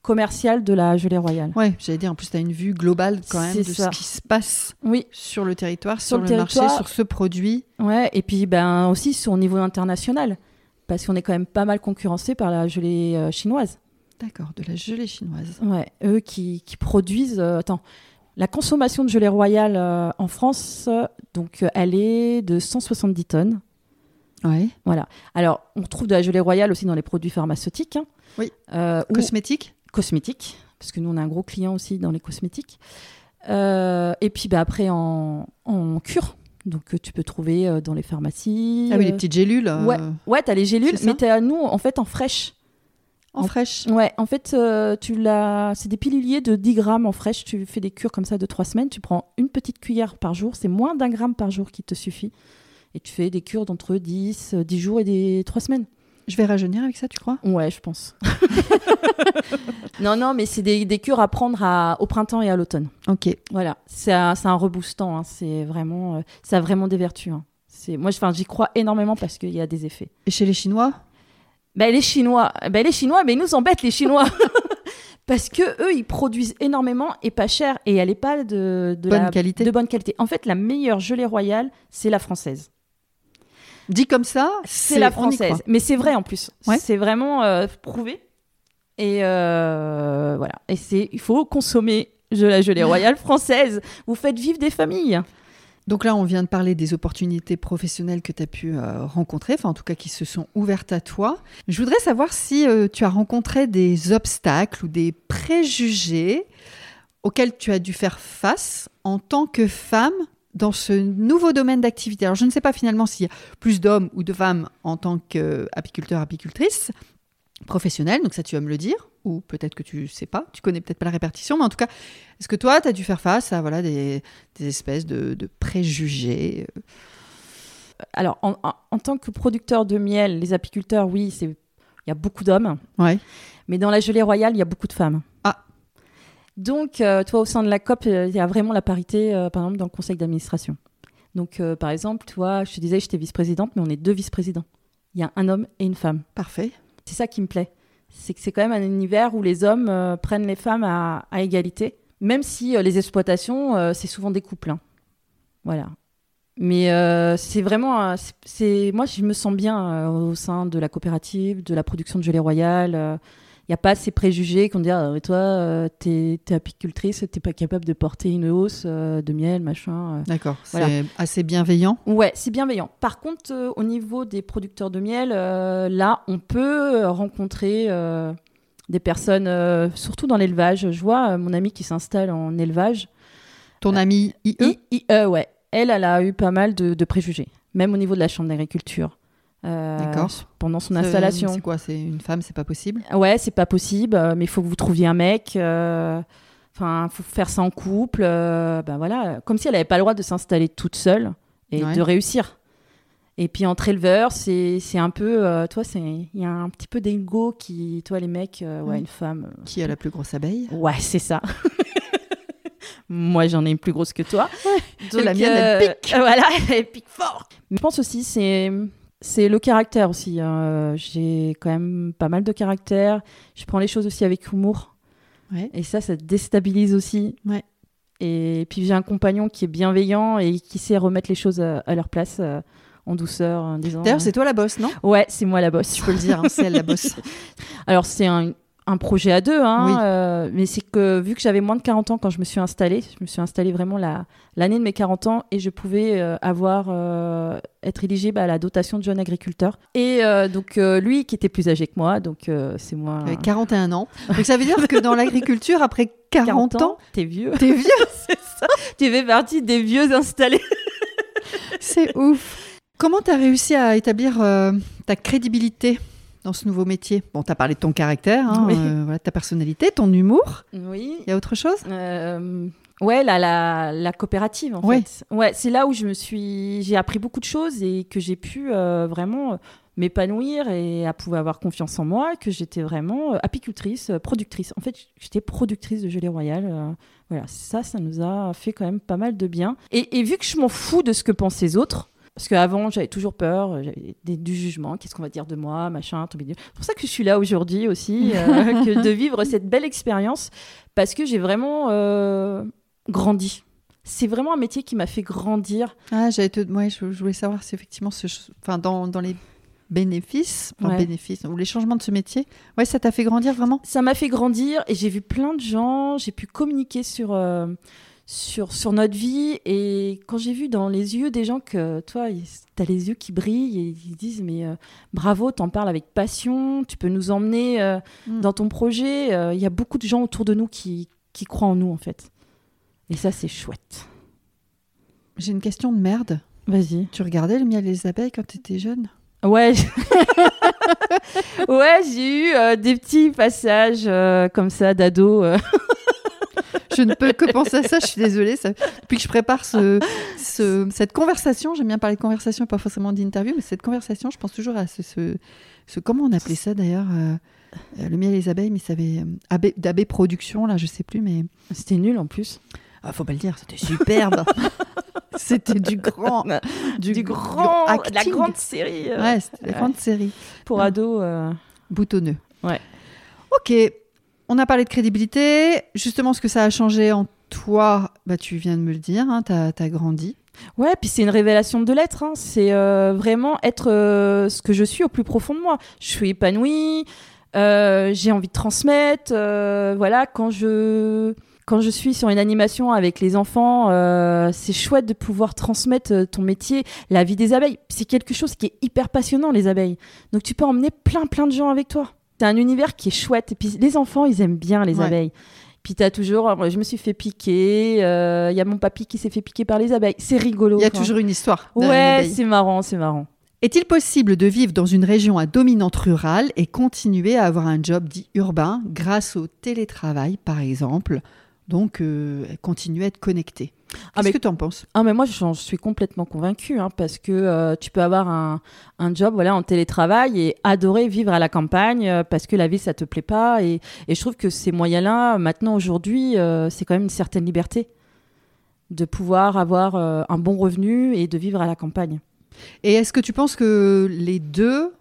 commerciale de la gelée royale.
Ouais, j'allais dire, en plus, tu as une vue globale quand même de
ça.
ce qui se passe
Oui,
sur le territoire,
Sur
sur,
le
marché, sur ce produit.
ouais, et puis ben aussi sur au niveau international parce qu'on est quand même pas mal concurrencé par la gelée euh, chinoise.
D'accord, de la gelée chinoise.
Ouais, eux qui, qui produisent. euh, attends, la consommation de gelée royale en France, donc elle est de 170 tonnes.
Ouais.
Voilà. Alors, on retrouve de la gelée royale aussi dans les produits pharmaceutiques. hein.
Oui.
Euh, ou
Cosmétique
cosmétiques, parce que nous, on a un gros client aussi dans les cosmétiques. Euh, et puis, bah, après, en, en cure. Donc, euh, tu peux trouver dans les pharmacies.
Ah oui, les petites gélules.
Ouais, ouais, t'as les gélules, mais t'as nous, en fait, en fraîche.
En fraîche.
Ouais, en fait, tu l'as. C'est des piluliers de 10 grammes en fraîche. Tu fais des cures comme ça de 3 semaines. Tu prends une petite cuillère par jour. C'est moins d'un gramme par jour qui te suffit. Et tu fais des cures d'entre 10, euh, 10 jours et des 3 semaines.
Je vais rajeunir avec ça, tu crois?
Ouais, je pense. non, non, mais c'est des, des cures à prendre à- au printemps et à l'automne.
Ok.
Voilà, c'est un, un reboostant. hein. C'est vraiment, euh, ça a vraiment des vertus. hein. C'est moi, j'y crois énormément parce qu'il y a des effets.
Et chez les Chinois?
Ben, les Chinois, ben, les Chinois, mais ils nous embêtent les Chinois. Parce que eux, ils produisent énormément et pas cher, et elle n'est pas de, de
Bonne
la-
qualité.
de bonne qualité. En fait, la meilleure gelée royale, c'est la française.
Dit comme ça,
C'est la française. Mais c'est vrai en plus.
Ouais.
C'est vraiment euh, prouvé. Et euh, voilà. Et c'est, il faut consommer de la gelée royale française. Vous faites vivre des familles.
Donc là, on vient de parler des opportunités professionnelles que tu as pu euh, rencontrer, enfin en tout cas qui se sont ouvertes à toi. Je voudrais savoir si euh, tu as rencontré des obstacles ou des préjugés auxquels tu as dû faire face en tant que femme dans ce nouveau domaine d'activité. Alors je ne sais pas finalement s'il y a plus d'hommes ou de femmes en tant qu'apiculteur, apicultrice professionnelle, donc ça tu vas me le dire, ou peut-être que tu sais pas, tu connais peut-être pas la répartition, mais en tout cas, est-ce que toi, tu as dû faire face à voilà, des, des espèces de, de préjugés euh,
Alors, en, en- en tant que producteur de miel, les apiculteurs, oui, il y a beaucoup d'hommes.
Ouais.
Mais dans la gelée royale, il y a beaucoup de femmes. Donc, euh, toi, au sein de la COP, euh, il y a vraiment la parité, euh, par exemple, dans le conseil d'administration. Donc, par exemple, toi, je te disais, j'étais vice-présidente, mais on est deux vice-présidents. Il y a un homme et une femme.
Parfait.
C'est ça qui me plaît. C'est que c'est quand même un univers où les hommes prennent les femmes à, à égalité, même si les exploitations, c'est souvent des couples. hein. Voilà. Mais euh, c'est vraiment, c'est- moi je me sens bien euh, au sein de la coopérative, de la production de gelée royale. N'y a pas ces préjugés qu'on dit ah, toi euh, t'es es apicultrice, t'es pas capable de porter une hausse euh, de miel machin. euh.
D'accord.
Voilà.
C'est assez bienveillant.
Ouais, c'est bienveillant. Par contre, euh, au niveau des producteurs de miel, là, on peut rencontrer des personnes, surtout dans l'élevage. Je vois mon amie qui s'installe en élevage.
Ton ami IE
I- IE, ouais. Elle, elle a eu pas mal de, de préjugés, même au niveau de la chambre d'agriculture. Euh. Pendant son installation.
C'est quoi C'est une femme, c'est pas possible?
Ouais, c'est pas possible, euh, mais il faut que vous trouviez un mec. euh, Enfin, faut faire ça en couple. euh, ben voilà, comme si elle avait pas le droit de s'installer toute seule et
Ouais.
de réussir. Et puis entre éleveurs, c'est un peu, toi, c'est il y a un petit peu d'ego qui, toi, les mecs, ouais, une femme.
Qui a la plus grosse abeille?
Ouais, c'est ça. Moi, j'en ai une plus grosse que toi.
Et la mienne, elle
pique. Voilà, elle pique fort. Mais je pense aussi, c'est c'est le caractère aussi. hein. J'ai quand même pas mal de caractère. Je prends les choses aussi avec humour.
Ouais.
Et ça, ça déstabilise aussi.
Ouais.
Et puis j'ai un compagnon qui est bienveillant et qui sait remettre les choses à, à leur place euh, en douceur, en disant.
D'ailleurs, c'est toi la bosse, non?
Ouais, c'est moi la bosse.
Je peux le dire, hein, c'est elle la bosse.
Alors, c'est un, un projet à deux, hein,
Oui.
euh, mais c'est que vu que j'avais moins de 40 ans quand je me suis installée, je me suis installée vraiment la- l'année de mes 40 ans et je pouvais euh, avoir, euh, être éligible à la dotation de jeune agriculteur. Et donc, lui qui était plus âgé que moi, donc c'est moi.
Avec 41 ans. Donc ça veut dire que dans l'agriculture, après 40, ans,
t'es vieux.
t'es vieux.
c'est ça. Tu fais partie des vieux installés.
C'est ouf. Comment tu as réussi à établir ta crédibilité? Dans ce nouveau métier Bon, tu as parlé de ton caractère, hein,
Oui.
euh, voilà, ta personnalité, ton humour.
Oui.
Il y a autre chose?
Euh, ouais, la, la, la coopérative, en
Ouais.
fait. Ouais, c'est là où je me suis. J'ai appris beaucoup de choses et que j'ai pu euh, vraiment euh, m'épanouir et à pouvoir avoir confiance en moi, que j'étais vraiment apicultrice, productrice. En fait, j'étais productrice de gelée royale. voilà, ça, ça nous a fait quand même pas mal de bien. Et, et vu que je m'en fous de ce que pensent les autres, parce qu'avant, j'avais toujours peur, euh, j'avais du jugement, qu'est-ce qu'on va dire de moi, machin, tout. C'est pour ça que je suis là aujourd'hui aussi, euh, que de vivre cette belle expérience, parce que j'ai vraiment euh, grandi. C'est vraiment un métier qui m'a fait grandir.
Ah, j'allais te... ouais, je, voulais savoir si effectivement, ce... enfin, dans, dans les bénéfices,
Ouais.
bénéfices, ou les changements de ce métier, ouais, ça t'a fait grandir vraiment?
Ça m'a fait grandir et j'ai vu plein de gens, j'ai pu communiquer sur, euh, sur, sur notre vie. Et quand j'ai vu dans les yeux des gens que, toi, tu as les yeux qui brillent et ils disent Mais euh, bravo, t'en parles avec passion, tu peux nous emmener euh,
Mm.
dans ton projet. Euh, Il y a beaucoup de gens autour de nous qui, qui croient en nous, en fait. Et ça, c'est chouette.
J'ai une question de merde.
Vas-y.
Tu regardais le miel et les abeilles quand tu étais jeune?
Ouais, ouais, j'ai eu des petits passages comme ça d'ado.
Je ne peux que penser à ça, je suis désolée. Ça... Depuis que je prépare ce, ce- cette conversation, j'aime bien parler de conversation et pas forcément d'interview, mais cette conversation, je pense toujours à ce. ce, ce- comment on appelait ça d'ailleurs euh, euh, Le miel et les abeilles, mais ça avait. euh, abbé- D'abbé Production, là, je sais plus, mais.
C'était nul en plus.
Ah, faut pas le dire, c'était superbe. c'était du grand.
Du, grand, la grande série euh,
Ouais, c'était la
Ouais.
grande série.
pour ados. euh.
Boutonneux.
Ouais.
Ok. On a parlé de crédibilité. Justement, ce que ça a changé en toi, bah, tu viens de me le dire, hein, tu as, grandi.
Ouais, puis c'est une révélation de l'être. Hein. C'est euh, vraiment être euh, ce que je suis au plus profond de moi. Je suis épanouie, euh, j'ai envie de transmettre. voilà, quand je quand je suis sur une animation avec les enfants, c'est chouette de pouvoir transmettre ton métier, la vie des abeilles. C'est quelque chose qui est hyper passionnant, les abeilles. Donc tu peux emmener plein plein de gens avec toi. C'est un univers qui est chouette. Et puis les enfants, ils aiment bien les abeilles. Puis t'as toujours, je me suis fait piquer, il euh, y a mon papy qui s'est fait piquer par les abeilles. C'est rigolo.
Il y a toujours une histoire.
Ouais, c'est marrant, c'est marrant.
Est-il possible de vivre dans une région à dominante rurale et continuer à avoir un job dit urbain grâce au télétravail, par exemple? Donc, euh, continuer à être connecté ah, Qu'est-ce que tu en penses?
Ah, mais Moi, j'en suis complètement convaincue, hein, parce que euh, tu peux avoir un, job voilà, en télétravail et adorer vivre à la campagne euh, parce que la vie, ça te plaît pas. Et, je trouve que ces moyens-là, maintenant, aujourd'hui, euh, c'est quand même une certaine liberté de pouvoir avoir un bon revenu et de vivre à la campagne.
Et est-ce que tu penses que les deux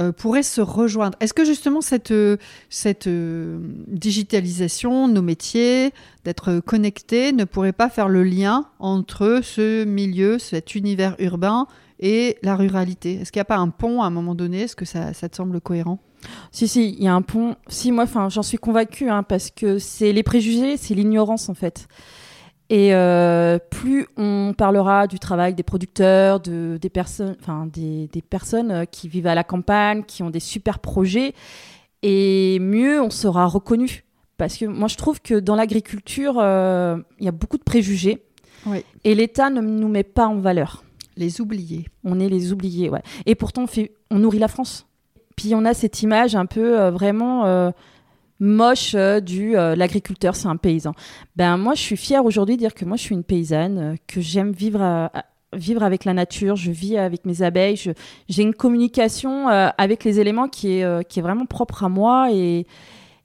euh, pourraient se rejoindre. Est-ce que justement cette, euh, cette euh, digitalisation, nos métiers, d'être connectés, ne pourrait pas faire le lien entre ce milieu, cet univers urbain et la ruralité? Est-ce qu'il n'y a pas un pont à un moment donné? Est-ce que ça, ça te semble cohérent?
Si, si, il y a un pont. Si, moi, j'en suis convaincue, hein, parce que c'est les préjugés, c'est l'ignorance, en fait. Et euh, plus on parlera du travail des producteurs, de, des, personnes, enfin, des, des, personnes euh, qui vivent à la campagne, qui ont des super projets, et mieux on sera reconnu. Parce que moi, je trouve que dans l'agriculture, euh, il y a beaucoup de préjugés. Et l'État ne nous met pas en valeur.
Les oubliés.
On est les oubliés, ouais. Et pourtant, on, fait, on nourrit la France. Puis on a cette image un peu vraiment moche euh, du euh, l'agriculteur, c'est un paysan. Ben moi, je suis fière aujourd'hui de dire que moi, je suis une paysanne, euh, que j'aime vivre vivre avec la nature, je vis avec mes abeilles, j'ai une communication avec les éléments qui est, qui est vraiment propre à moi et,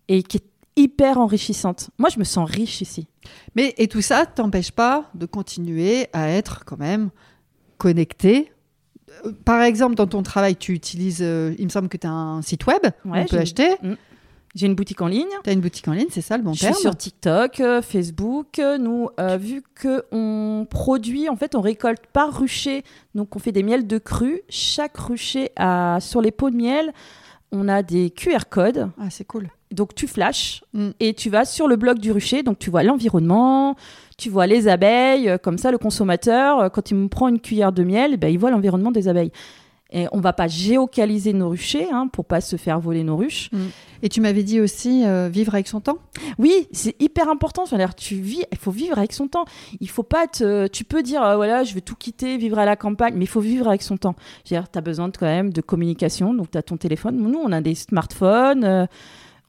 et qui est hyper enrichissante. Moi, je me sens riche ici.
Mais et tout ça t'empêche pas de continuer à être quand même connecté. Par exemple, dans ton travail, tu utilises, il me semble que tu as un site web, on peut acheter.
J'ai une boutique en ligne.
Tu as une boutique en ligne, c'est ça le bon terme
Je suis sur TikTok, euh, Facebook. Nous, euh, vu qu'on produit, en fait, on récolte par rucher. Donc, on fait des miels de cru. Chaque rucher a, sur les pots de miel, on a des QR codes.
Ah, c'est cool.
Donc, tu flashes mm. et tu vas sur le blog du rucher. Donc, tu vois l'environnement, tu vois les abeilles. Comme ça, le consommateur, quand il me prend une cuillère de miel, ben, il voit l'environnement des abeilles. Et on va pas géocaliser nos ruchers hein, pour pas se faire voler nos ruches. Mm.
Et tu m'avais dit aussi euh, vivre avec son temps?
Oui, c'est hyper important. dire tu vis, il faut vivre avec son temps. Il faut pas te, tu peux dire euh, voilà, je vais tout quitter, vivre à la campagne, mais il faut vivre avec son temps. tu as besoin de, quand même de communication. Donc tu as ton téléphone. Nous, on a des smartphones. Euh,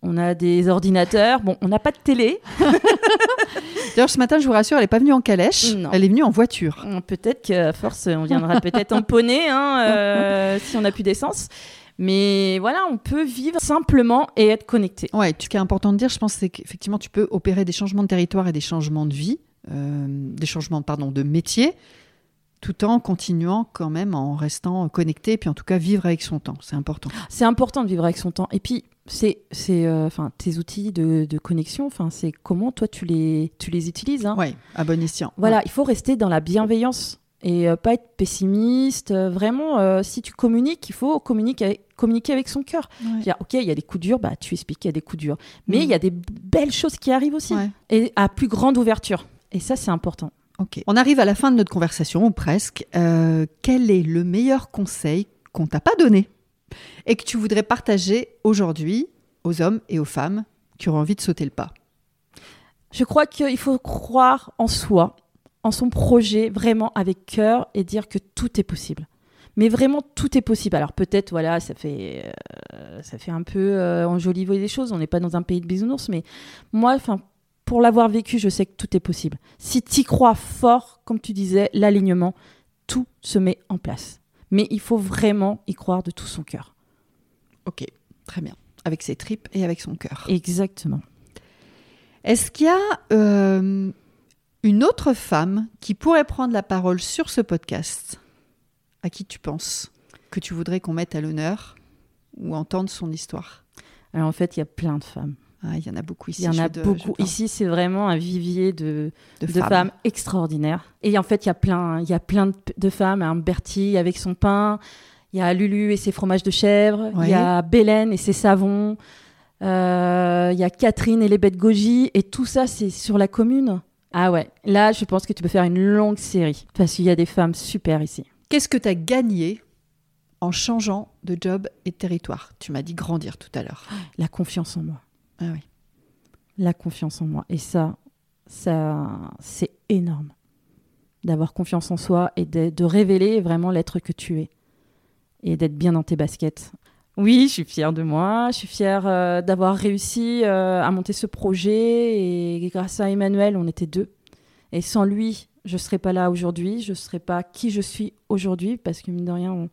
on a des ordinateurs. Bon, on n'a pas de télé.
D'ailleurs, ce matin, je vous rassure, elle n'est pas venue en calèche. Elle est venue en voiture.
Peut-être qu'à force, on viendra peut-être en poney hein, euh, si on n'a plus d'essence. Mais voilà, on peut vivre simplement et être connecté.
Ouais, ce qui est important de dire, je pense, c'est qu'effectivement, tu peux opérer des changements de territoire et des changements de vie, euh, des changements, pardon, de métier, tout en continuant quand même, en restant connecté, et puis en tout cas vivre avec son temps. C'est important.
C'est important de vivre avec son temps. Et puis, c'est, c'est, euh, enfin, tes outils de, de connexion. Enfin, c'est comment toi tu les, tu les utilises. Hein.
Oui, à bon escient.
Voilà, il faut rester dans la bienveillance et euh, pas être pessimiste. Euh, vraiment, si tu communiques, il faut communiquer avec, communiquer avec son cœur. ok, il y a des coups durs, bah tu expliques qu'il y a des coups durs, mais mm. il y a des belles choses qui arrivent aussi et à plus grande ouverture. Et ça, c'est important.
Ok. On arrive à la fin de notre conversation, ou presque. quel est le meilleur conseil qu'on t'a pas donné? Et que tu voudrais partager aujourd'hui aux hommes et aux femmes qui auront envie de sauter le pas
Je crois qu'il faut croire en soi, en son projet, vraiment avec cœur et dire que tout est possible. Mais vraiment, tout est possible. Alors peut-être, voilà, ça fait, euh, ça fait un peu euh, enjoliver les choses. On n'est pas dans un pays de bisounours, mais moi, enfin, pour l'avoir vécu, je sais que tout est possible. Si tu crois fort, comme tu disais, l'alignement, tout se met en place. Mais il faut vraiment y croire de tout son cœur.
Ok, très bien. Avec ses tripes et avec son cœur.
Exactement.
Est-ce qu'il y a euh, une autre femme qui pourrait prendre la parole sur ce podcast? À qui tu penses que tu voudrais qu'on mette à l'honneur ou entendre son histoire?
Alors en fait, il y a plein de femmes.
Ah, il y en a beaucoup ici.
Il y en a beaucoup. Ici, c'est vraiment un vivier de,
de,
de
femmes.
femmes. extraordinaires. Et en fait, il y a plein, il y a plein de, femmes. Hein, Bertie avec son pain. Il y a Lulu et ses fromages de chèvre. Il
Ouais.
y a Bélène et ses savons. Euh, Il y a Catherine et les bêtes goji. Et tout ça, c'est sur la commune. Ah ouais. Là, je pense que tu peux faire une longue série. Parce qu'il y a des femmes super ici.
Qu'est-ce que tu as gagné en changeant de job et de territoire? Tu m'as dit grandir tout à l'heure.
La confiance en moi.
Ah oui.
la confiance en moi. Et ça, ça c'est énorme. D'avoir confiance en soi et de, révéler vraiment l'être que tu es. Et d'être bien dans tes baskets. Oui, je suis fière de moi. Je suis fière euh, d'avoir réussi euh, à monter ce projet. Et grâce à Emmanuel, on était deux. Et sans lui, je ne serais pas là aujourd'hui. Je ne serais pas qui je suis aujourd'hui. Parce que, mine de rien, on-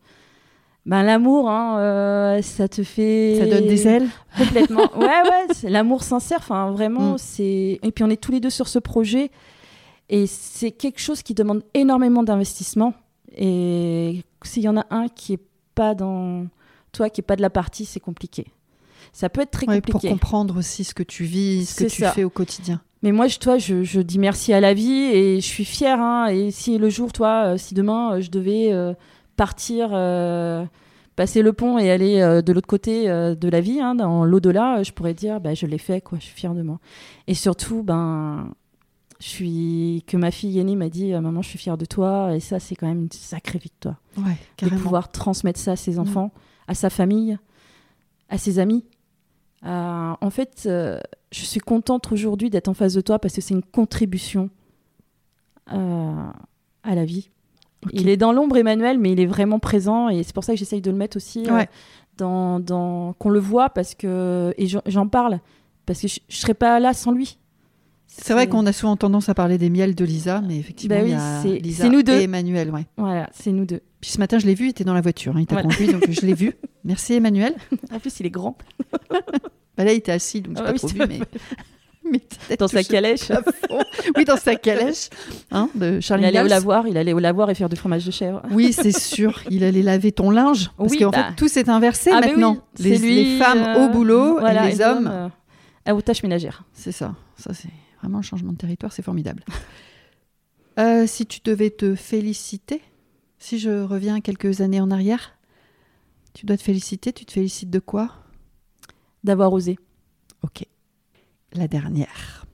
ben, l'amour, hein, euh, ça te fait.
Ça donne des ailes?
Complètement. Ouais, ouais, c'est l'amour sincère. Enfin, vraiment,
Mm.
c'est. Et puis, on est tous les deux sur ce projet. Et c'est quelque chose qui demande énormément d'investissement. Et s'il y en a un qui est pas dans. Toi, qui est pas de la partie, c'est compliqué. Ça peut être très
Ouais, pour
compliqué.
comprendre aussi ce que tu vis, ce que tu
ça.
fais au quotidien.
Mais moi, je, toi, je, je dis merci à la vie et je suis fière. hein. et si le jour, toi, euh, si demain, euh, je devais euh, partir, euh, passer le pont et aller euh, de l'autre côté euh, de la vie, hein, dans l'au-delà, je pourrais dire, bah, je l'ai fait, quoi. Je suis fière de moi. Et surtout, ben, je suis que ma fille aînée m'a dit, maman, je suis fière de toi. Et ça, c'est quand même une sacrée victoire
Ouais,
de pouvoir transmettre ça à ses enfants, à sa famille, à ses amis. Euh, en fait, euh, je suis contente aujourd'hui d'être en face de toi parce que c'est une contribution euh, à la vie. Il est dans l'ombre, Emmanuel, mais il est vraiment présent et c'est pour ça que j'essaye de le mettre aussi euh, dans, dans qu'on le voit parce que et j'en- parle parce que je, je serais pas là sans lui.
C'est vrai qu'on a souvent tendance à parler des miels de Lisa, mais effectivement,
Bah oui,
il y a
c'est-
Lisa
c'est nous deux.
et Emmanuel. Ouais.
voilà, c'est nous deux.
Puis ce matin, je l'ai vu, il était dans la voiture. hein, il t'a
Voilà.
conduit, donc je l'ai vu. Merci Emmanuel.
En plus, il est grand
Bah là, il était assis, donc j'ai
Ah
pas
oui,
trop vu, mais... mais
dans sa calèche.
Oui, dans sa calèche hein, de
Il
Charlie
allait au lavoir, il allait au lavoir et faire du fromage de chèvre.
Oui, c'est sûr. Il allait laver ton linge. Parce
Oui,
qu'en
bah.
fait, tout s'est inversé
Ah,
maintenant.
oui,
les,
lui,
les femmes
euh,
au boulot
voilà,
et les hommes.
euh, à aux tâches ménagères.
C'est ça. Ça, c'est vraiment le changement de territoire. C'est formidable. Euh, si tu devais te féliciter, si je reviens quelques années en arrière, tu dois te féliciter. Tu te félicites de quoi?
D'avoir osé.
Ok. La dernière.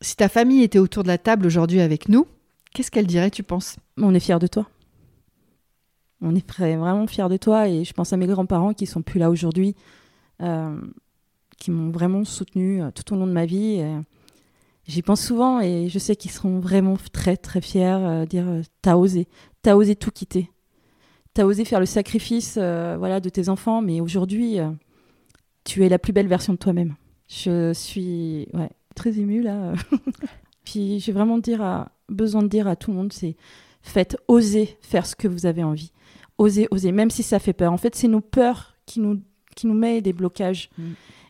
Si ta famille était autour de la table aujourd'hui avec nous, qu'est-ce qu'elle dirait, tu penses?
On est fiers de toi. On est vraiment fiers de toi et je pense à mes grands-parents qui sont plus là aujourd'hui, euh, qui m'ont vraiment soutenu euh, tout au long de ma vie. et J'y pense souvent et je sais qu'ils seront vraiment très très fiers. euh, dire euh, t'as osé, t'as osé tout quitter, t'as osé faire le sacrifice euh, voilà de tes enfants, mais aujourd'hui euh, tu es la plus belle version de toi-même. Je suis ouais, très émue là. Puis j'ai vraiment dire à- besoin de dire à tout le monde, c'est faites, osez faire ce que vous avez envie. Osez, osez, même si ça fait peur. En fait, c'est nos peurs qui nous, qui nous mettent des blocages.
Mm.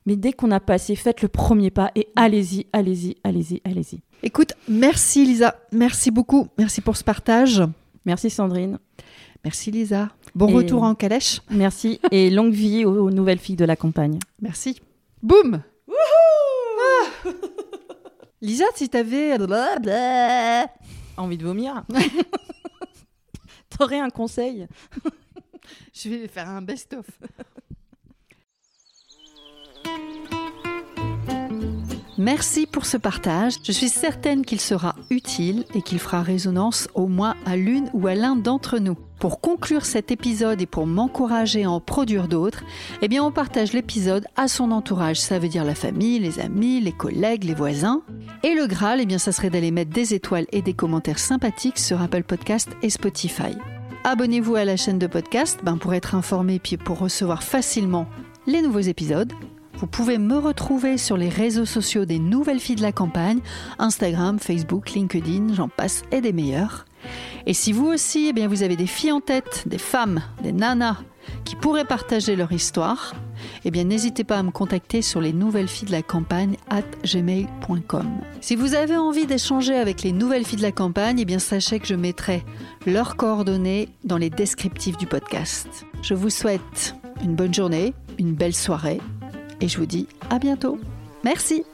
Mais dès qu'on a passé, faites le premier pas et allez-y, allez-y, allez-y, allez-y.
Écoute, merci Lisa. Merci beaucoup. Merci pour ce partage.
Merci Sandrine.
Merci Lisa. Bon
Et-
retour en calèche.
Merci et longue vie aux, aux nouvelles filles de la campagne.
Merci. Boum. Lisa, si t'avais...
Envie de vomir T'aurais un conseil?
Je vais faire un best-of. Merci pour ce partage. Je suis certaine qu'il sera utile et qu'il fera résonance au moins à l'une ou à l'un d'entre nous. Pour conclure cet épisode et pour m'encourager à en produire d'autres, eh bien on partage l'épisode à son entourage. Ça veut dire la famille, les amis, les collègues, les voisins. Et le Graal, eh bien ça serait d'aller mettre des étoiles et des commentaires sympathiques sur Apple Podcast et Spotify. Abonnez-vous à la chaîne de podcast ben, pour être informé puis pour recevoir facilement les nouveaux épisodes. Vous pouvez me retrouver sur les réseaux sociaux des nouvelles filles de la campagne, Instagram, Facebook, LinkedIn, j'en passe et des meilleurs. Et si vous aussi, eh bien, vous avez des filles en tête, des femmes, des nanas qui pourraient partager leur histoire, eh bien, n'hésitez pas à me contacter sur les nouvelles filles de la campagne at gmail.com. Si vous avez envie d'échanger avec les nouvelles filles de la campagne, eh bien, sachez que je mettrai leurs coordonnées dans les descriptifs du podcast. Je vous souhaite une bonne journée, une belle soirée et je vous dis à bientôt. Merci.